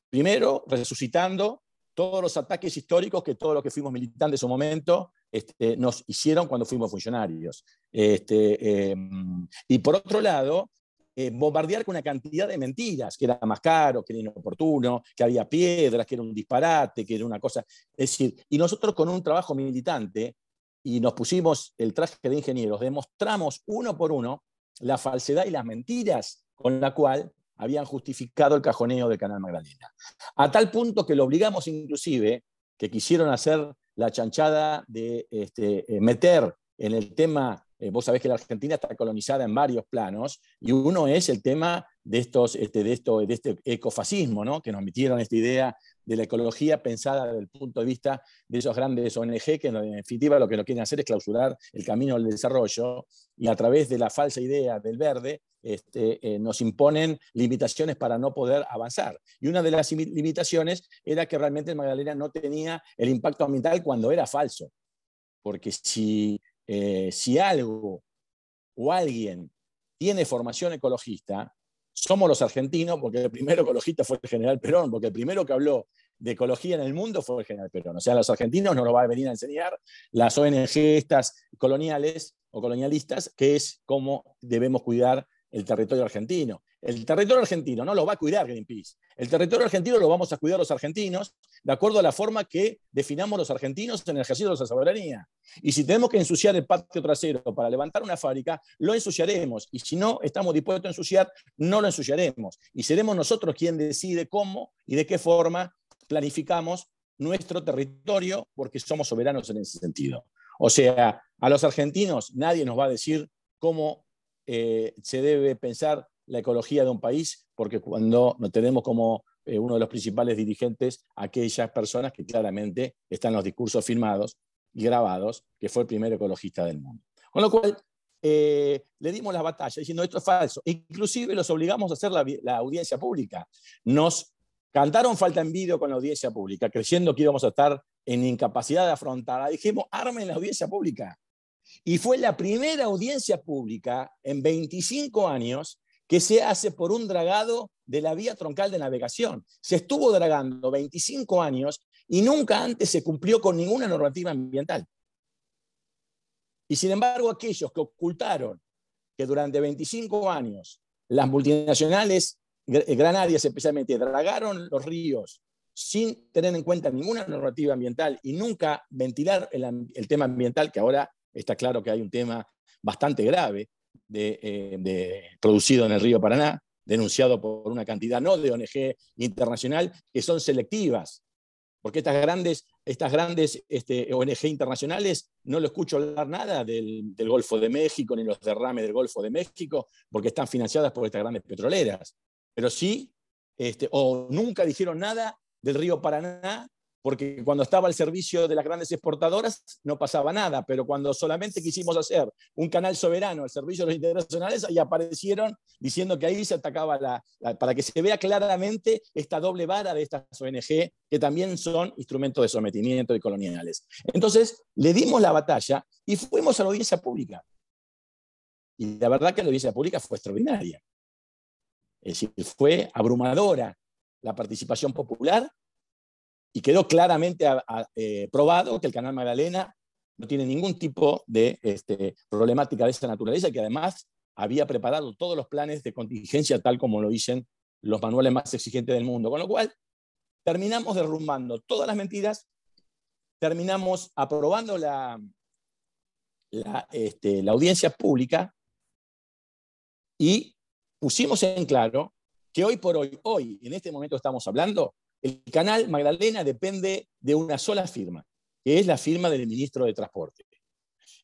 primero resucitando todos los ataques históricos que todos los que fuimos militantes en su momento este, nos hicieron cuando fuimos funcionarios. Este, em, y por otro lado, eh, bombardear con una cantidad de mentiras, que era más caro, que era inoportuno, que había piedras, que era un disparate, que era una cosa. Es decir, y nosotros con un trabajo militante y nos pusimos el traje de ingenieros, demostramos uno por uno la falsedad y las mentiras con la cual habían justificado el cajoneo del Canal Magdalena. A tal punto que lo obligamos inclusive, que quisieron hacer la chanchada de este, eh, meter en el tema, eh, vos sabés que la Argentina está colonizada en varios planos, y uno es el tema de, estos, este, de, esto, de este ecofascismo, ¿no? que nos metieron esta idea de la ecología pensada desde el punto de vista de esos grandes ONG que en definitiva lo que lo quieren hacer es clausurar el camino del desarrollo y a través de la falsa idea del verde este, eh, nos imponen limitaciones para no poder avanzar. Y una de las limitaciones era que realmente el Magdalena no tenía el impacto ambiental cuando era falso. Porque si, eh, si algo o alguien tiene formación ecologista, somos los argentinos, porque el primero ecologista fue el general Perón, porque el primero que habló de ecología en el mundo fue el general Perón. O sea, los argentinos nos lo va a venir a enseñar las ONG estas coloniales o colonialistas, que es cómo debemos cuidar el territorio argentino. El territorio argentino no lo va a cuidar Greenpeace. El territorio argentino lo vamos a cuidar los argentinos de acuerdo a la forma que definamos los argentinos en el ejercicio de nuestra soberanía. Y si tenemos que ensuciar el patio trasero para levantar una fábrica, lo ensuciaremos. Y si no estamos dispuestos a ensuciar, no lo ensuciaremos. Y seremos nosotros quien decide cómo y de qué forma planificamos nuestro territorio, porque somos soberanos en ese sentido. O sea, a los argentinos nadie nos va a decir cómo eh, se debe pensar la ecología de un país, porque cuando no tenemos como eh, uno de los principales dirigentes aquellas personas que claramente están en los discursos firmados y grabados, que fue el primer ecologista del mundo. Con lo cual, eh, le dimos la batalla diciendo esto es falso. Inclusive los obligamos a hacer la, audiencia pública. Nos cantaron falta en vídeo con la audiencia pública, creyendo que íbamos a estar en incapacidad de afrontarla. Dijimos, armen la audiencia pública. Y fue la primera audiencia pública en 25 años que se hace por un dragado de la vía troncal de navegación. Se estuvo dragando 25 años y nunca antes se cumplió con ninguna normativa ambiental. Y sin embargo, aquellos que ocultaron que durante 25 años las multinacionales granarias especialmente dragaron los ríos sin tener en cuenta ninguna normativa ambiental y nunca ventilar el tema ambiental, que ahora está claro que hay un tema bastante grave, eh, de, producido en el río Paraná, denunciado por una cantidad no de ONG internacional, que son selectivas, porque estas grandes, estas grandes este, ONG internacionales no lo escucho hablar nada del, Golfo de México ni los derrames del Golfo de México, porque están financiadas por estas grandes petroleras. Pero sí, este, o nunca dijeron nada del río Paraná porque cuando estaba al servicio de las grandes exportadoras no pasaba nada, pero cuando solamente quisimos hacer un canal soberano al servicio de los internacionales, ahí aparecieron diciendo que ahí se atacaba la, para que se vea claramente esta doble vara de estas ONG que también son instrumentos de sometimiento y coloniales. Entonces, le dimos la batalla y fuimos a la audiencia pública. Y la verdad que la audiencia pública fue extraordinaria. Es decir, fue abrumadora la participación popular y quedó claramente eh, probado que el canal Magdalena no tiene ningún tipo de este, problemática de esa naturaleza, que además había preparado todos los planes de contingencia tal como lo dicen los manuales más exigentes del mundo. Con lo cual, terminamos derrumbando todas las mentiras, terminamos aprobando la, la, este, la audiencia pública y pusimos en claro que hoy por hoy, hoy, en este momento estamos hablando, el canal Magdalena depende de una sola firma, que es la firma del ministro de Transporte.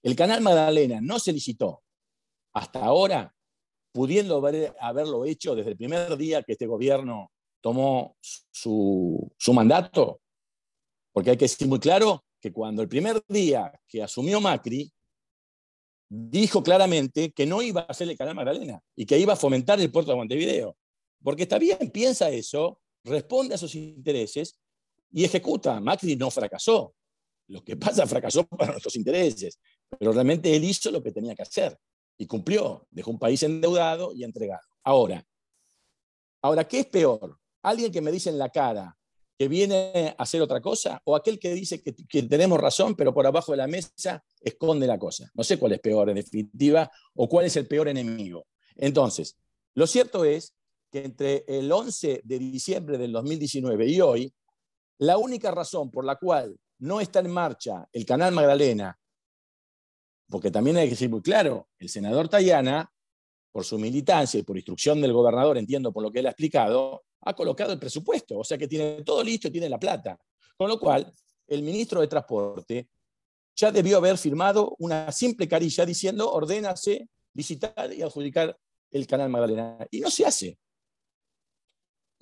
El canal Magdalena no se licitó hasta ahora, pudiendo haberlo hecho desde el primer día que este gobierno tomó su, su mandato, porque hay que decir muy claro que cuando el primer día que asumió Macri, dijo claramente que no iba a hacer el canal Magdalena y que iba a fomentar el puerto de Montevideo. Porque está bien, piensa eso, responde a sus intereses y ejecuta. Macri no fracasó. Lo que pasa fracasó para nuestros intereses, pero realmente él hizo lo que tenía que hacer y cumplió. Dejó un país endeudado y entregado. Ahora, ahora, ¿qué es peor? Alguien que me dice en la cara que viene a hacer otra cosa o aquel que dice que, que, tenemos razón, pero por abajo de la mesa esconde la cosa. No sé cuál es peor en definitiva o cuál es el peor enemigo. Entonces, lo cierto es que entre el 11 de diciembre del 2019 y hoy, la única razón por la cual no está en marcha el canal Magdalena, porque también hay que decir muy claro, el senador Tayana, por su militancia y por instrucción del gobernador, entiendo por lo que él ha explicado, ha colocado el presupuesto, o sea que tiene todo listo y tiene la plata. Con lo cual, el ministro de Transporte ya debió haber firmado una simple carilla diciendo ordénase licitar y adjudicar el canal Magdalena. Y no se hace.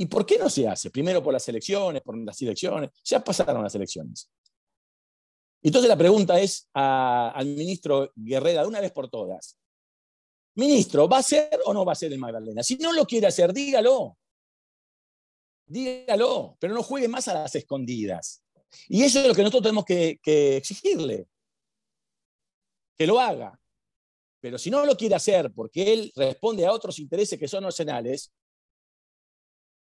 ¿Y por qué no se hace? Primero por las elecciones, por las elecciones. Ya pasaron las elecciones. Entonces la pregunta es al ministro Guerrera, de una vez por todas. Ministro, ¿va a ser o no va a ser el Magdalena? Si no lo quiere hacer, dígalo dígalo, pero no juegue más a las escondidas. Y eso es lo que nosotros tenemos que, exigirle, que lo haga. Pero si no lo quiere hacer porque él responde a otros intereses que son nacionales,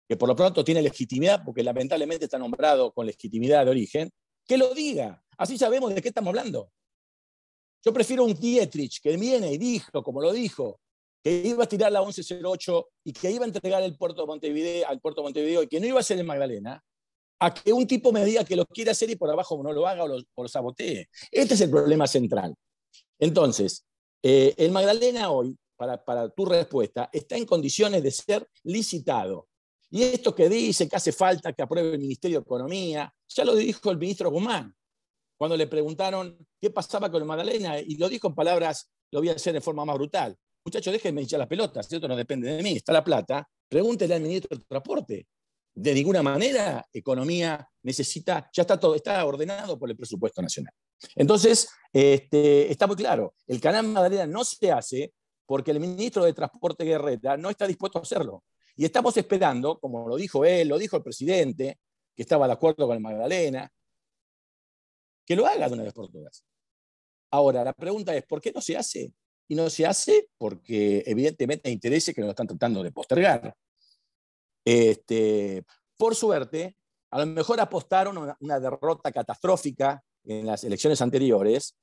que por lo pronto tiene legitimidad, porque lamentablemente está nombrado con legitimidad de origen, que lo diga. Así sabemos de qué estamos hablando. Yo prefiero un Dietrich que viene y dijo, como lo dijo, que iba a tirar la 1108 y que iba a entregar el puerto de Montevideo, al puerto de Montevideo y que no iba a ser el Magdalena, a que un tipo me diga que lo quiere hacer y por abajo no lo haga o lo, sabotee. Este es el problema central. Entonces, eh, el Magdalena hoy, para, para tu respuesta, está en condiciones de ser licitado. Y esto que dice que hace falta que apruebe el Ministerio de Economía, ya lo dijo el ministro Guzmán, cuando le preguntaron qué pasaba con el Magdalena, y lo dijo en palabras, lo voy a hacer de forma más brutal, muchachos, déjenme echar las pelotas, ¿cierto? No depende de mí, está la plata. Pregúntele al ministro de Transporte. De ninguna manera, economía necesita, ya está todo, está ordenado por el presupuesto nacional. Entonces, este, está muy claro, el canal Magdalena no se hace porque el ministro de Transporte Guerrera no está dispuesto a hacerlo. Y estamos esperando, como lo dijo él, lo dijo el presidente, que estaba de acuerdo con el Magdalena, que lo haga de una vez por todas. Ahora, la pregunta es, ¿por qué no se hace? y no se hace porque evidentemente hay intereses que lo están tratando de postergar. Este, por suerte, a lo mejor apostaron una, derrota catastrófica en las elecciones anteriores,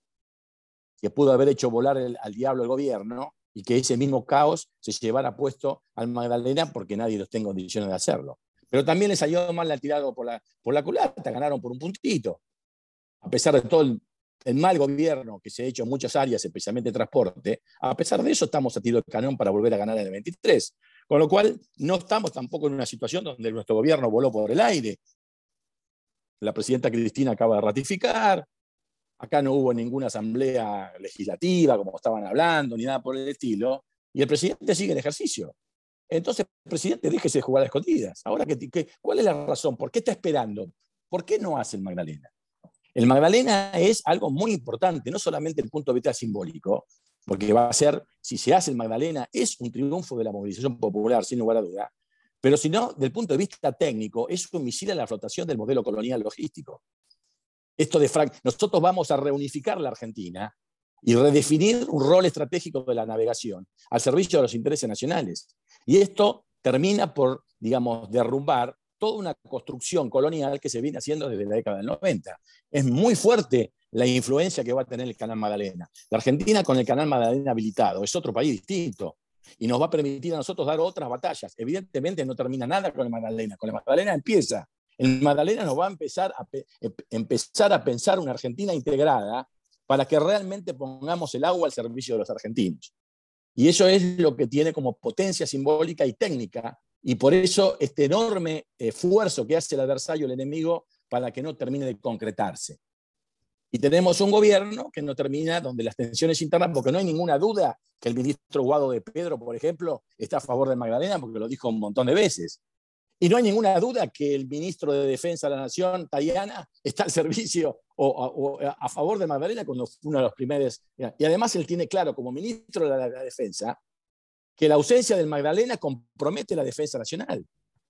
que pudo haber hecho volar al diablo el gobierno y que ese mismo caos se llevara puesto al Magdalena porque nadie los tenga condiciones de hacerlo. Pero también les salió mal la tirada por la, por la culata, ganaron por un puntito. A pesar de todo el mal gobierno que se ha hecho en muchas áreas, especialmente transporte, a pesar de eso estamos a tiro de cañón para volver a ganar en el 23. Con lo cual, no estamos tampoco en una situación donde nuestro gobierno voló por el aire. La presidenta Cristina acaba de ratificar, acá no hubo ninguna asamblea legislativa, como estaban hablando, ni nada por el estilo, y el presidente sigue en ejercicio. Entonces, presidente, déjese de jugar a escondidas. Ahora, ¿cuál es la razón? ¿Por qué está esperando? ¿Por qué no hace el Magdalena? El Magdalena es algo muy importante, no solamente el punto de vista simbólico, porque va a ser, si se hace el Magdalena, es un triunfo de la movilización popular, sin lugar a duda, pero si no, del punto de vista técnico, es un misil a la flotación del modelo colonial logístico. Esto de Frank, nosotros vamos a reunificar la Argentina y redefinir un rol estratégico de la navegación al servicio de los intereses nacionales. Y esto termina por, digamos, derrumbar toda una construcción colonial que se viene haciendo desde la década del 90. Es muy fuerte la influencia que va a tener el Canal Magdalena. La Argentina con el Canal Magdalena habilitado es otro país distinto y nos va a permitir a nosotros dar otras batallas. Evidentemente no termina nada con el Magdalena, con el Magdalena empieza. El Magdalena va a empezar a, empezar a pensar una Argentina integrada para que realmente pongamos el agua al servicio de los argentinos. Y eso es lo que tiene como potencia simbólica y técnica, y por eso este enorme esfuerzo que hace el adversario, el enemigo, para que no termine de concretarse. Y tenemos un gobierno que no termina, donde las tensiones internas, porque no hay ninguna duda que el ministro Guado de Pedro, por ejemplo, está a favor de Magdalena, porque lo dijo un montón de veces. Y no hay ninguna duda que el ministro de Defensa de la Nación, Tayana, está al servicio o, a favor de Magdalena cuando fue uno de los primeros. Y además él tiene claro, como ministro de la, Defensa, que la ausencia del Magdalena compromete la defensa nacional,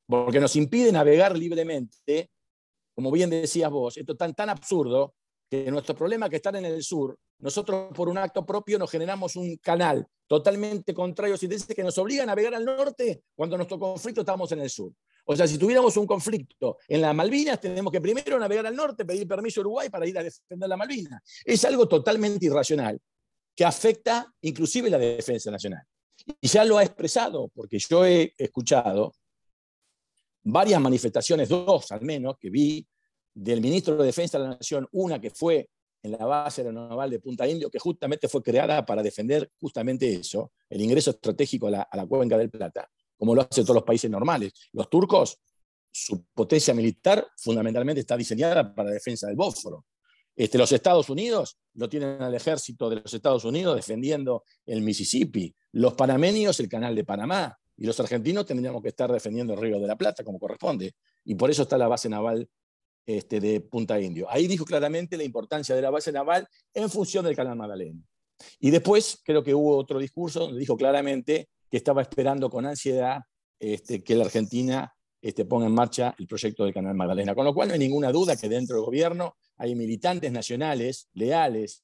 porque nos impide navegar libremente, como bien decías vos, esto tan, tan absurdo, que nuestro problema que están en el sur, nosotros por un acto propio nos generamos un canal totalmente contrario a que nos obliga a navegar al norte cuando nuestro conflicto estamos en el sur. O sea, si tuviéramos un conflicto en las Malvinas, tenemos que primero navegar al norte, pedir permiso a Uruguay para ir a defender la Malvinas. Es algo totalmente irracional que afecta inclusive la defensa nacional. Y ya lo ha expresado, porque yo he escuchado varias manifestaciones, dos al menos, que vi del ministro de Defensa de la Nación, una que fue en la base aeronaval de Punta Indio, que justamente fue creada para defender justamente eso, el ingreso estratégico a la, a la cuenca del Plata como lo hacen todos los países normales. Los turcos, su potencia militar fundamentalmente está diseñada para la defensa del Bósforo. Este, los Estados Unidos lo tienen al ejército de los Estados Unidos defendiendo el Mississippi, los panameños el canal de Panamá, y los argentinos tendríamos que estar defendiendo el Río de la Plata como corresponde. Y por eso está la base naval este, de Punta Indio. Ahí dijo claramente la importancia de la base naval en función del canal Magdalena. Y después creo que hubo otro discurso donde dijo claramente que estaba esperando con ansiedad este, que la Argentina este, ponga en marcha el proyecto del Canal Magdalena. Con lo cual no hay ninguna duda que dentro del gobierno hay militantes nacionales leales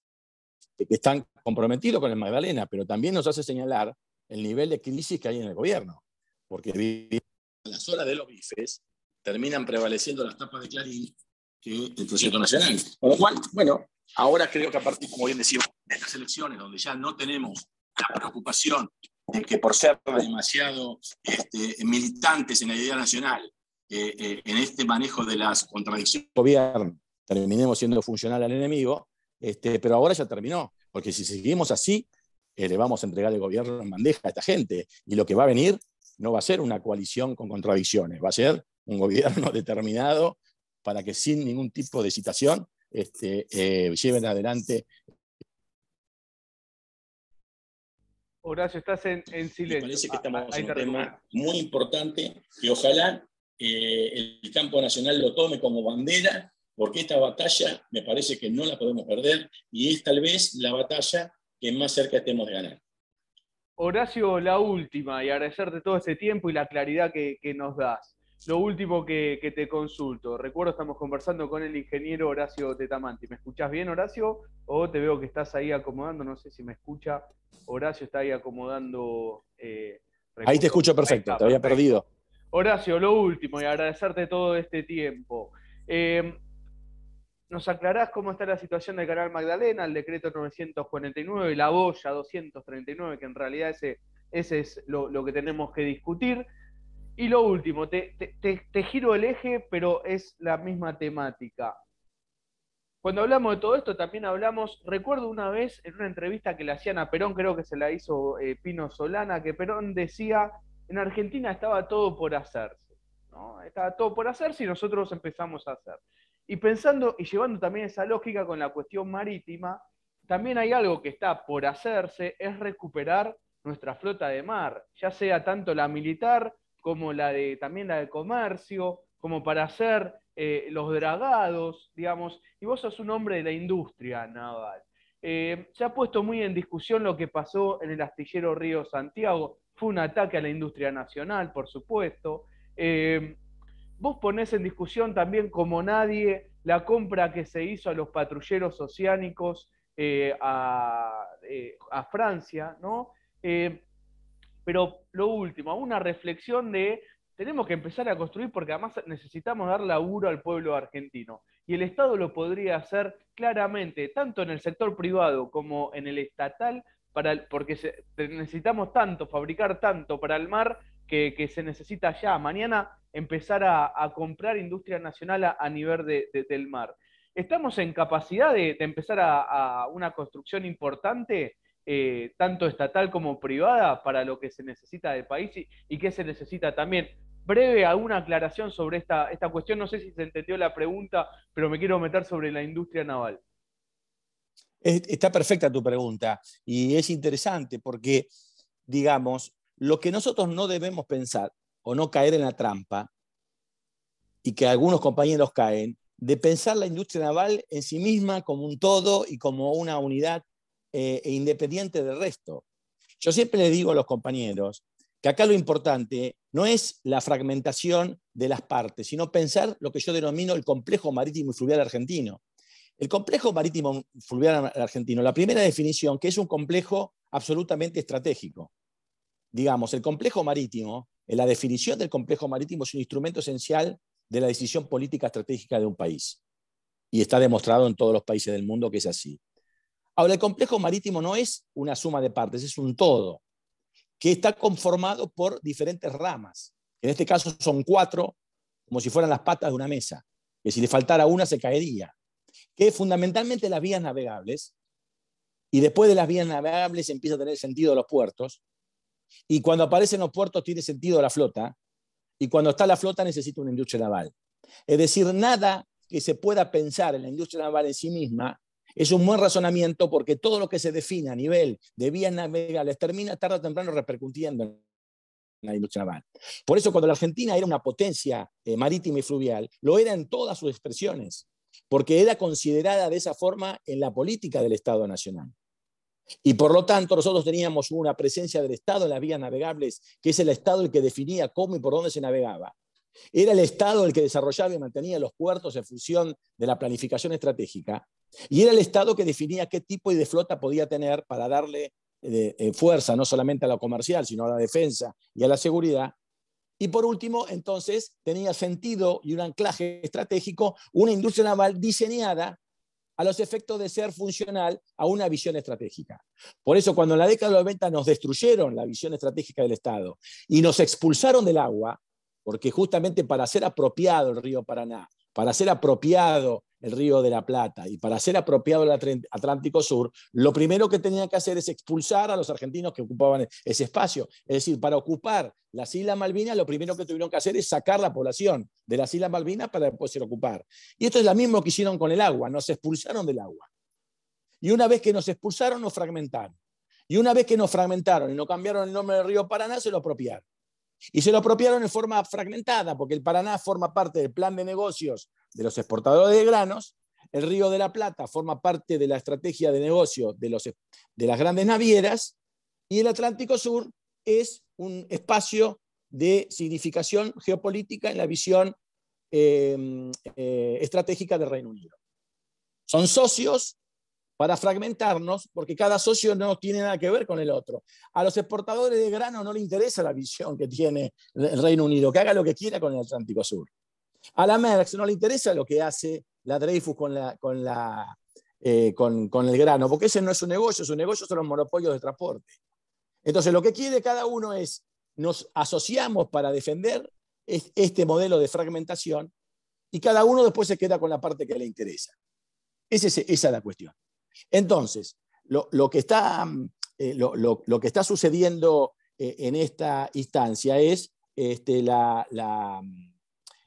que están comprometidos con el Magdalena, pero también nos hace señalar el nivel de crisis que hay en el gobierno, porque a las horas de los bifes terminan prevaleciendo las tapas de Clarín que el proyecto nacional. Con lo cual, bueno, ahora creo que a partir, como bien decimos, de estas elecciones, donde ya no tenemos la preocupación de que por ser demasiado este, militantes en la idea nacional, eh, eh, en este manejo de las contradicciones del gobierno, terminemos siendo funcional al enemigo, este, pero ahora ya terminó, porque si seguimos así, eh, le vamos a entregar el gobierno en bandeja a esta gente, y lo que va a venir no va a ser una coalición con contradicciones, va a ser un gobierno determinado para que sin ningún tipo de citación este, lleven adelante Horacio, estás en, silencio. Me parece que estamos ah, en un tema muy importante que ojalá eh, el campo nacional lo tome como bandera, porque esta batalla me parece que no la podemos perder y es tal vez la batalla que más cerca estemos de ganar. Horacio, la última, y agradecerte todo este tiempo y la claridad que nos das. Lo último que, te consulto, recuerdo estamos conversando con el ingeniero Horacio Tetamanti. ¿Me escuchás bien, Horacio? O te veo que estás ahí acomodando, no sé si me escucha. Horacio está ahí acomodando. Eh, ahí te escucho perfecto, te había perdido. Horacio, lo último, y agradecerte todo este tiempo. Em, ¿Nos aclarás cómo está la situación del canal Magdalena, el decreto 949, la boya 239, que en realidad ese, ese es lo que tenemos que discutir? Y lo último, te, giro el eje, pero es la misma temática. Cuando hablamos de todo esto, también hablamos, recuerdo una vez en una entrevista que le hacían a Perón, creo que se la hizo eh, Pino Solana, que Perón decía, en Argentina estaba todo por hacerse, ¿no? Estaba todo por hacerse y nosotros empezamos a hacer. Y pensando y llevando también esa lógica con la cuestión marítima, también hay algo que está por hacerse, es recuperar nuestra flota de mar, ya sea tanto la militar como la de también la de comercio, como para hacer eh, los dragados, digamos, y vos sos un hombre de la industria naval. Eh, se ha puesto muy en discusión lo que pasó en el astillero Río Santiago, fue un ataque a la industria nacional, por supuesto. Eh, vos ponés en discusión también como nadie la compra que se hizo a los patrulleros oceánicos a, a, Francia, ¿no? Pero lo último, una reflexión de tenemos que empezar a construir porque además necesitamos dar laburo al pueblo argentino. Y el Estado lo podría hacer claramente, tanto en el sector privado como en el estatal, para, porque necesitamos tanto, fabricar tanto para el mar, que, se necesita ya. Mañana empezar a, comprar industria nacional a, nivel del mar. ¿Estamos en capacidad de, empezar a, una construcción importante, eh, tanto estatal como privada, para lo que se necesita del país y, y qué se necesita también? Breve, alguna aclaración sobre esta, esta cuestión. No sé si se entendió la pregunta, pero me quiero meter sobre la industria naval. Está perfecta tu pregunta y es interesante porque, digamos, lo que nosotros no debemos pensar o no caer en la trampa, y que algunos compañeros caen, de pensar la industria naval en sí misma como un todo y como una unidad eh, e independiente del resto. Yo siempre le digo a los compañeros que acá lo importante no es la fragmentación de las partes, sino pensar lo que yo denomino el complejo marítimo y fluvial argentino. El complejo marítimo fluvial argentino, la primera definición, que es un complejo absolutamente estratégico. Digamos, el complejo marítimo, la definición del complejo marítimo es un instrumento esencial de la decisión política estratégica de un país. Y está demostrado en todos los países del mundo que es así. Ahora, el complejo marítimo no es una suma de partes, es un todo, que está conformado por diferentes ramas. En este caso son cuatro, como si fueran las patas de una mesa, que si le faltara una se caería que fundamentalmente las vías navegables, y después de las vías navegables empieza a tener sentido los puertos, y cuando aparecen los puertos tiene sentido la flota, y cuando está la flota necesita una industria naval. Es decir, nada que se pueda pensar en la industria naval en sí misma es un buen razonamiento porque todo lo que se define a nivel de vías navegables termina tarde o temprano repercutiendo en la industria naval. Por eso cuando la Argentina era una potencia eh, marítima y fluvial, lo era en todas sus expresiones porque era considerada de esa forma en la política del Estado Nacional. Y por lo tanto, nosotros teníamos una presencia del Estado en las vías navegables, que es el Estado el que definía cómo y por dónde se navegaba. Era el Estado el que desarrollaba y mantenía los puertos en función de la planificación estratégica. Y era el Estado que definía qué tipo de flota podía tener para darle eh, eh, fuerza no solamente a la comercial, sino a la defensa y a la seguridad, y por último, entonces, tenía sentido y un anclaje estratégico una industria naval diseñada a los efectos de ser funcional a una visión estratégica. Por eso, cuando en la década de los 90 nos destruyeron la visión estratégica del Estado y nos expulsaron del agua, porque justamente para ser apropiado el río Paraná, para ser apropiado el río de la Plata y para ser apropiado el Atlántico Sur, lo primero que tenían que hacer es expulsar a los argentinos que ocupaban ese espacio. Es decir, para ocupar las Islas Malvinas, lo primero que tuvieron que hacer es sacar la población de las Islas Malvinas para después ser ocupar. Y esto es lo mismo que hicieron con el agua, nos expulsaron del agua. Y una vez que nos expulsaron, nos fragmentaron. Y una vez que nos fragmentaron y nos cambiaron el nombre del río Paraná, se lo apropiaron. Y se lo apropiaron en forma fragmentada, porque el Paraná forma parte del plan de negocios de los exportadores de granos, el Río de la Plata forma parte de la estrategia de negocio de, los, de las grandes navieras, y el Atlántico Sur es un espacio de significación geopolítica en la visión em, eh, estratégica del Reino Unido. Son socios para fragmentarnos, porque cada socio no tiene nada que ver con el otro. A los exportadores de grano no le interesa la visión que tiene el Reino Unido, que haga lo que quiera con el Atlántico Sur. A la Merckx no le interesa lo que hace la Dreyfus eh, con, con el grano, porque ese no es su negocio, su negocio son los monopolios de transporte. Entonces, lo que quiere cada uno es, nos asociamos para defender este modelo de fragmentación y cada uno después se queda con la parte que le interesa. esa es la cuestión. Entonces, lo, que, está, eh, lo, que está sucediendo eh, en esta instancia es este, la,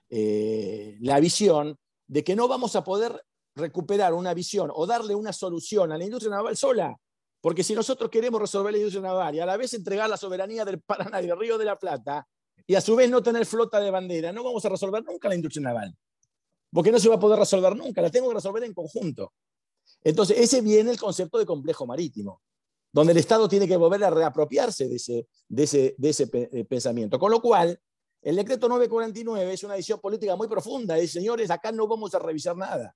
eh, la visión de que no vamos a poder recuperar una visión o darle una solución a la industria naval sola. Porque si nosotros queremos resolver la industria naval y a la vez entregar la soberanía del Paraná y del Río de la Plata, y a su vez no tener flota de bandera, no vamos a resolver nunca la industria naval. Porque no se va a poder resolver nunca, la tengo que resolver en conjunto. Entonces, ese viene el concepto de complejo marítimo, donde el Estado tiene que volver a reapropiarse de ese, de ese, de ese eh, pensamiento. Con lo cual, el decreto 949 es una decisión política muy profunda. Es, señores, acá no vamos a revisar nada.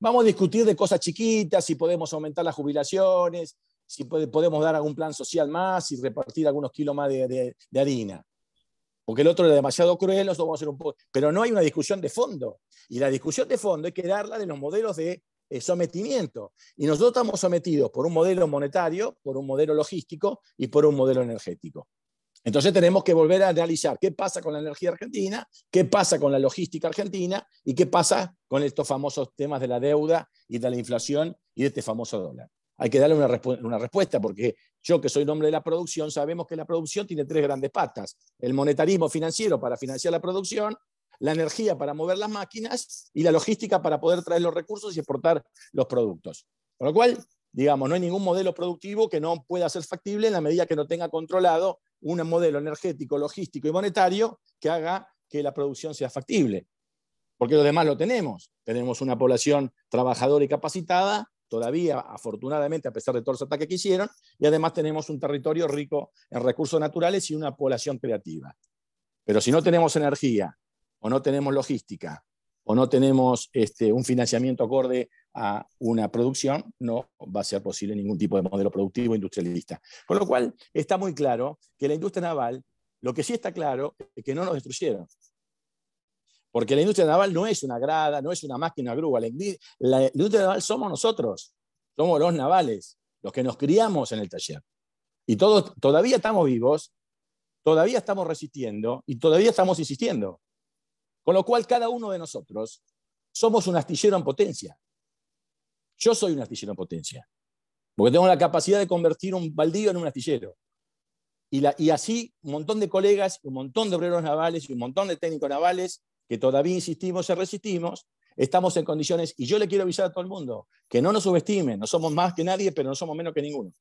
Vamos a discutir de cosas chiquitas, si podemos aumentar las jubilaciones, si podemos dar algún plan social más y repartir algunos kilos más de, harina. Porque el otro es demasiado cruel, nosotros vamos a hacer un poco. Pero no hay una discusión de fondo. Y la discusión de fondo hay que darla de los modelos de sometimiento. Y nosotros estamos sometidos por un modelo monetario, por un modelo logístico y por un modelo energético. Entonces tenemos que volver a analizar qué pasa con la energía argentina, qué pasa con la logística argentina y qué pasa con estos famosos temas de la deuda y de la inflación y de este famoso dólar. Hay que darle una, una respuesta porque yo que soy el hombre de la producción, sabemos que la producción tiene tres grandes patas. El monetarismo financiero para financiar la producción, la energía para mover las máquinas y la logística para poder traer los recursos y exportar los productos. Con lo cual, digamos, no hay ningún modelo productivo que no pueda ser factible en la medida que no tenga controlado un modelo energético, logístico y monetario que haga que la producción sea factible. Porque lo demás lo tenemos. Tenemos una población trabajadora y capacitada, todavía, afortunadamente, a pesar de todos los ataques que hicieron, y además tenemos un territorio rico en recursos naturales y una población creativa. Pero si no tenemos energía, o no tenemos logística, o no tenemos este, un financiamiento acorde a una producción, no va a ser posible ningún tipo de modelo productivo industrialista. Con lo cual, está muy claro que la industria naval, lo que sí está claro es que no nos destruyeron. Porque la industria naval no es una grada, no es una máquina grúa. La, industria naval somos nosotros, somos los navales, los que nos criamos en el taller. Y todavía estamos vivos, todavía estamos resistiendo y todavía estamos insistiendo. Con lo cual, cada uno de nosotros somos un astillero en potencia. Yo soy un astillero en potencia, porque tengo la capacidad de convertir un baldío en un astillero. Y, así un montón de colegas, un montón de obreros navales y un montón de técnicos navales que todavía insistimos y resistimos, estamos en condiciones, y yo le quiero avisar a todo el mundo, que no nos subestimen, no somos más que nadie, pero no somos menos que ninguno.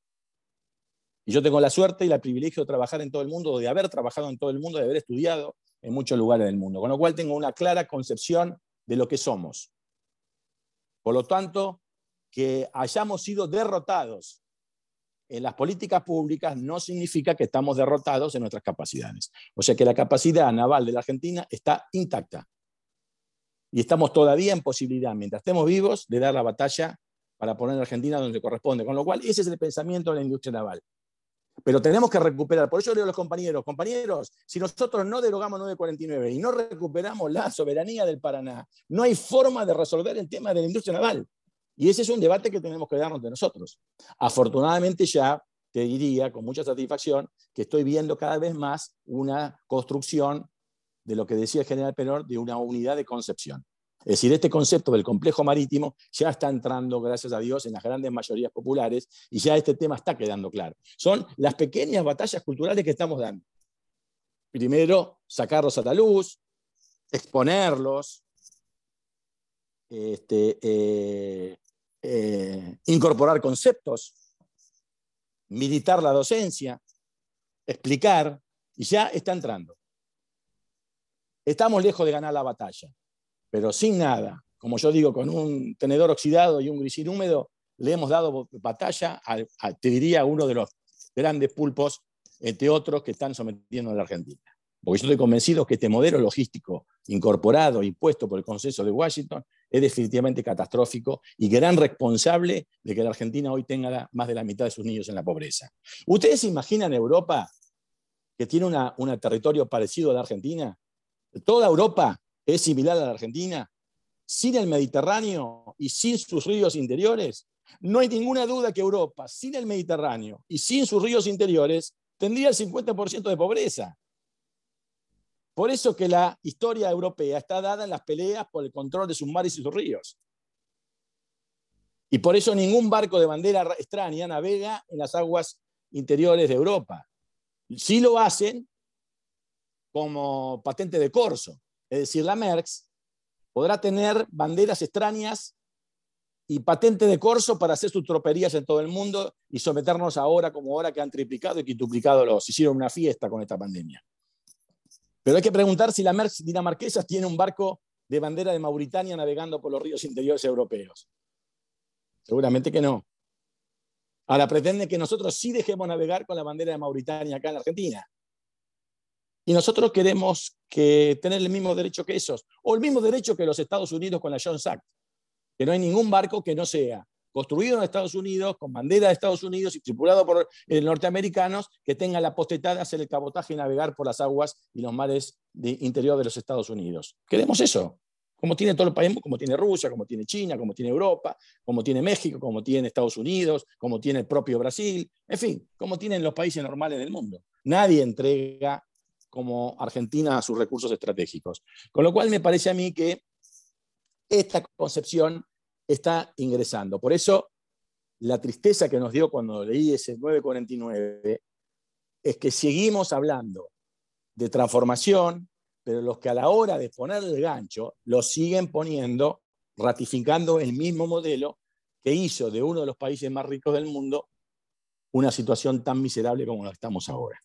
Y yo tengo la suerte y el privilegio de trabajar en todo el mundo, de haber trabajado en todo el mundo, de haber estudiado en muchos lugares del mundo, con lo cual tengo una clara concepción de lo que somos. Por lo tanto, que hayamos sido derrotados en las políticas públicas no significa que estamos derrotados en nuestras capacidades. O sea que la capacidad naval de la Argentina está intacta. Y estamos todavía en posibilidad, mientras estemos vivos, de dar la batalla para poner a Argentina donde corresponde. Con lo cual, ese es el pensamiento de la industria naval. Pero tenemos que recuperar. Por eso le a los compañeros, compañeros, si nosotros no derogamos 949 y no recuperamos la soberanía del Paraná, no hay forma de resolver el tema de la industria naval. Y ese es un debate que tenemos que darnos de nosotros. Afortunadamente ya te diría con mucha satisfacción que estoy viendo cada vez más una construcción de lo que decía el general Penor, de una unidad de concepción. Es decir, este concepto del complejo marítimo ya está entrando, gracias a Dios, en las grandes mayorías populares y ya este tema está quedando claro. Son las pequeñas batallas culturales que estamos dando. Primero, sacarlos a la luz, exponerlos, este, eh, eh, incorporar conceptos, militar la docencia, explicar, y ya está entrando. Estamos lejos de ganar la batalla, pero sin nada, como yo digo, con un tenedor oxidado y un grisil húmedo, le hemos dado batalla, a, te diría, uno de los grandes pulpos, entre otros, que están sometiendo a la Argentina. Porque yo estoy convencido que este modelo logístico incorporado, impuesto por el consenso de Washington, es definitivamente catastrófico y gran responsable de que la Argentina hoy tenga más de la mitad de sus niños en la pobreza. ¿Ustedes se imaginan Europa que tiene un territorio parecido a la Argentina? Toda Europa es similar a la Argentina, sin el Mediterráneo y sin sus ríos interiores. No hay ninguna duda que Europa, sin el Mediterráneo y sin sus ríos interiores, tendría el 50% de pobreza. Por eso que la historia europea está dada en las peleas por el control de sus mares y sus ríos. Y por eso ningún barco de bandera extraña navega en las aguas interiores de Europa. Sí lo hacen como patente de corso. Es decir, la Merckx podrá tener banderas extrañas y patente de corso para hacer sus troperías en todo el mundo y someternos ahora como ahora que han triplicado y quintuplicado los, hicieron una fiesta con esta pandemia. Pero hay que preguntar si la Merckx dinamarquesa tiene un barco de bandera de Mauritania navegando por los ríos interiores europeos. Seguramente que no. Ahora pretende que nosotros sí dejemos navegar con la bandera de Mauritania acá en la Argentina. Y nosotros queremos que tener el mismo derecho que esos, o el mismo derecho que los Estados Unidos con la Jones Act, que no hay ningún barco que no sea construido en Estados Unidos, con bandera de Estados Unidos y tripulado por eh, norteamericanos, que tenga la potestad de hacer el cabotaje y navegar por las aguas y los mares de interior de los Estados Unidos. Queremos eso, como tiene todo el país, como tiene Rusia, como tiene China, como tiene Europa, como tiene México, como tiene Estados Unidos, como tiene el propio Brasil, en fin, como tienen los países normales del mundo. Nadie entrega como Argentina sus recursos estratégicos. Con lo cual me parece a mí que esta concepción está ingresando. Por eso la tristeza que nos dio cuando leí ese 949 es que seguimos hablando de transformación, pero los que a la hora de poner el gancho lo siguen poniendo, ratificando el mismo modelo que hizo de uno de los países más ricos del mundo una situación tan miserable como la estamos ahora.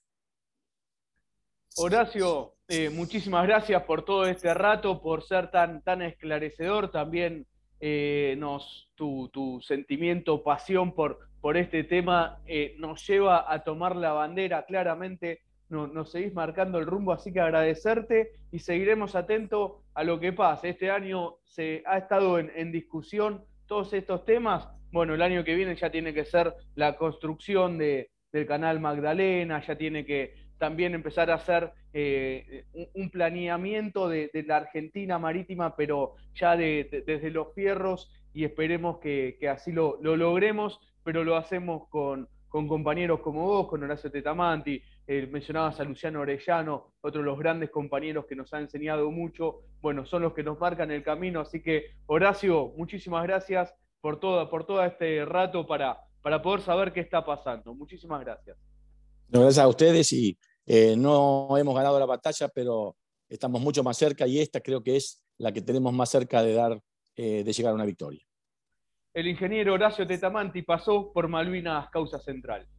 Horacio, eh, muchísimas gracias por todo este rato, por ser tan, tan esclarecedor. También eh, nos, tu, tu, sentimiento, pasión por, por este tema eh, nos lleva a tomar la bandera claramente. nos seguís marcando el rumbo, así que agradecerte y seguiremos atentos a lo que pase. Este año se ha estado en, en discusión todos estos temas. Bueno, el año que viene ya tiene que ser la construcción de, del canal Magdalena, ya tiene que también empezar a hacer eh, un, planeamiento de, la Argentina marítima, pero ya desde los fierros y esperemos que, así lo, logremos, pero lo hacemos con, compañeros como vos, con Horacio Tetamanti, eh, mencionabas a Luciano Orellano, otro de los grandes compañeros que nos ha enseñado mucho, bueno, son los que nos marcan el camino, así que Horacio, muchísimas gracias por todo, por todo este rato para, para poder saber qué está pasando. Muchísimas gracias. gracias a ustedes y eh, no hemos ganado la batalla, pero estamos mucho más cerca y esta creo que es la que tenemos más cerca de, dar, eh, de llegar a una victoria. El ingeniero Horacio Tetamanti pasó por Malvinas Causa Central.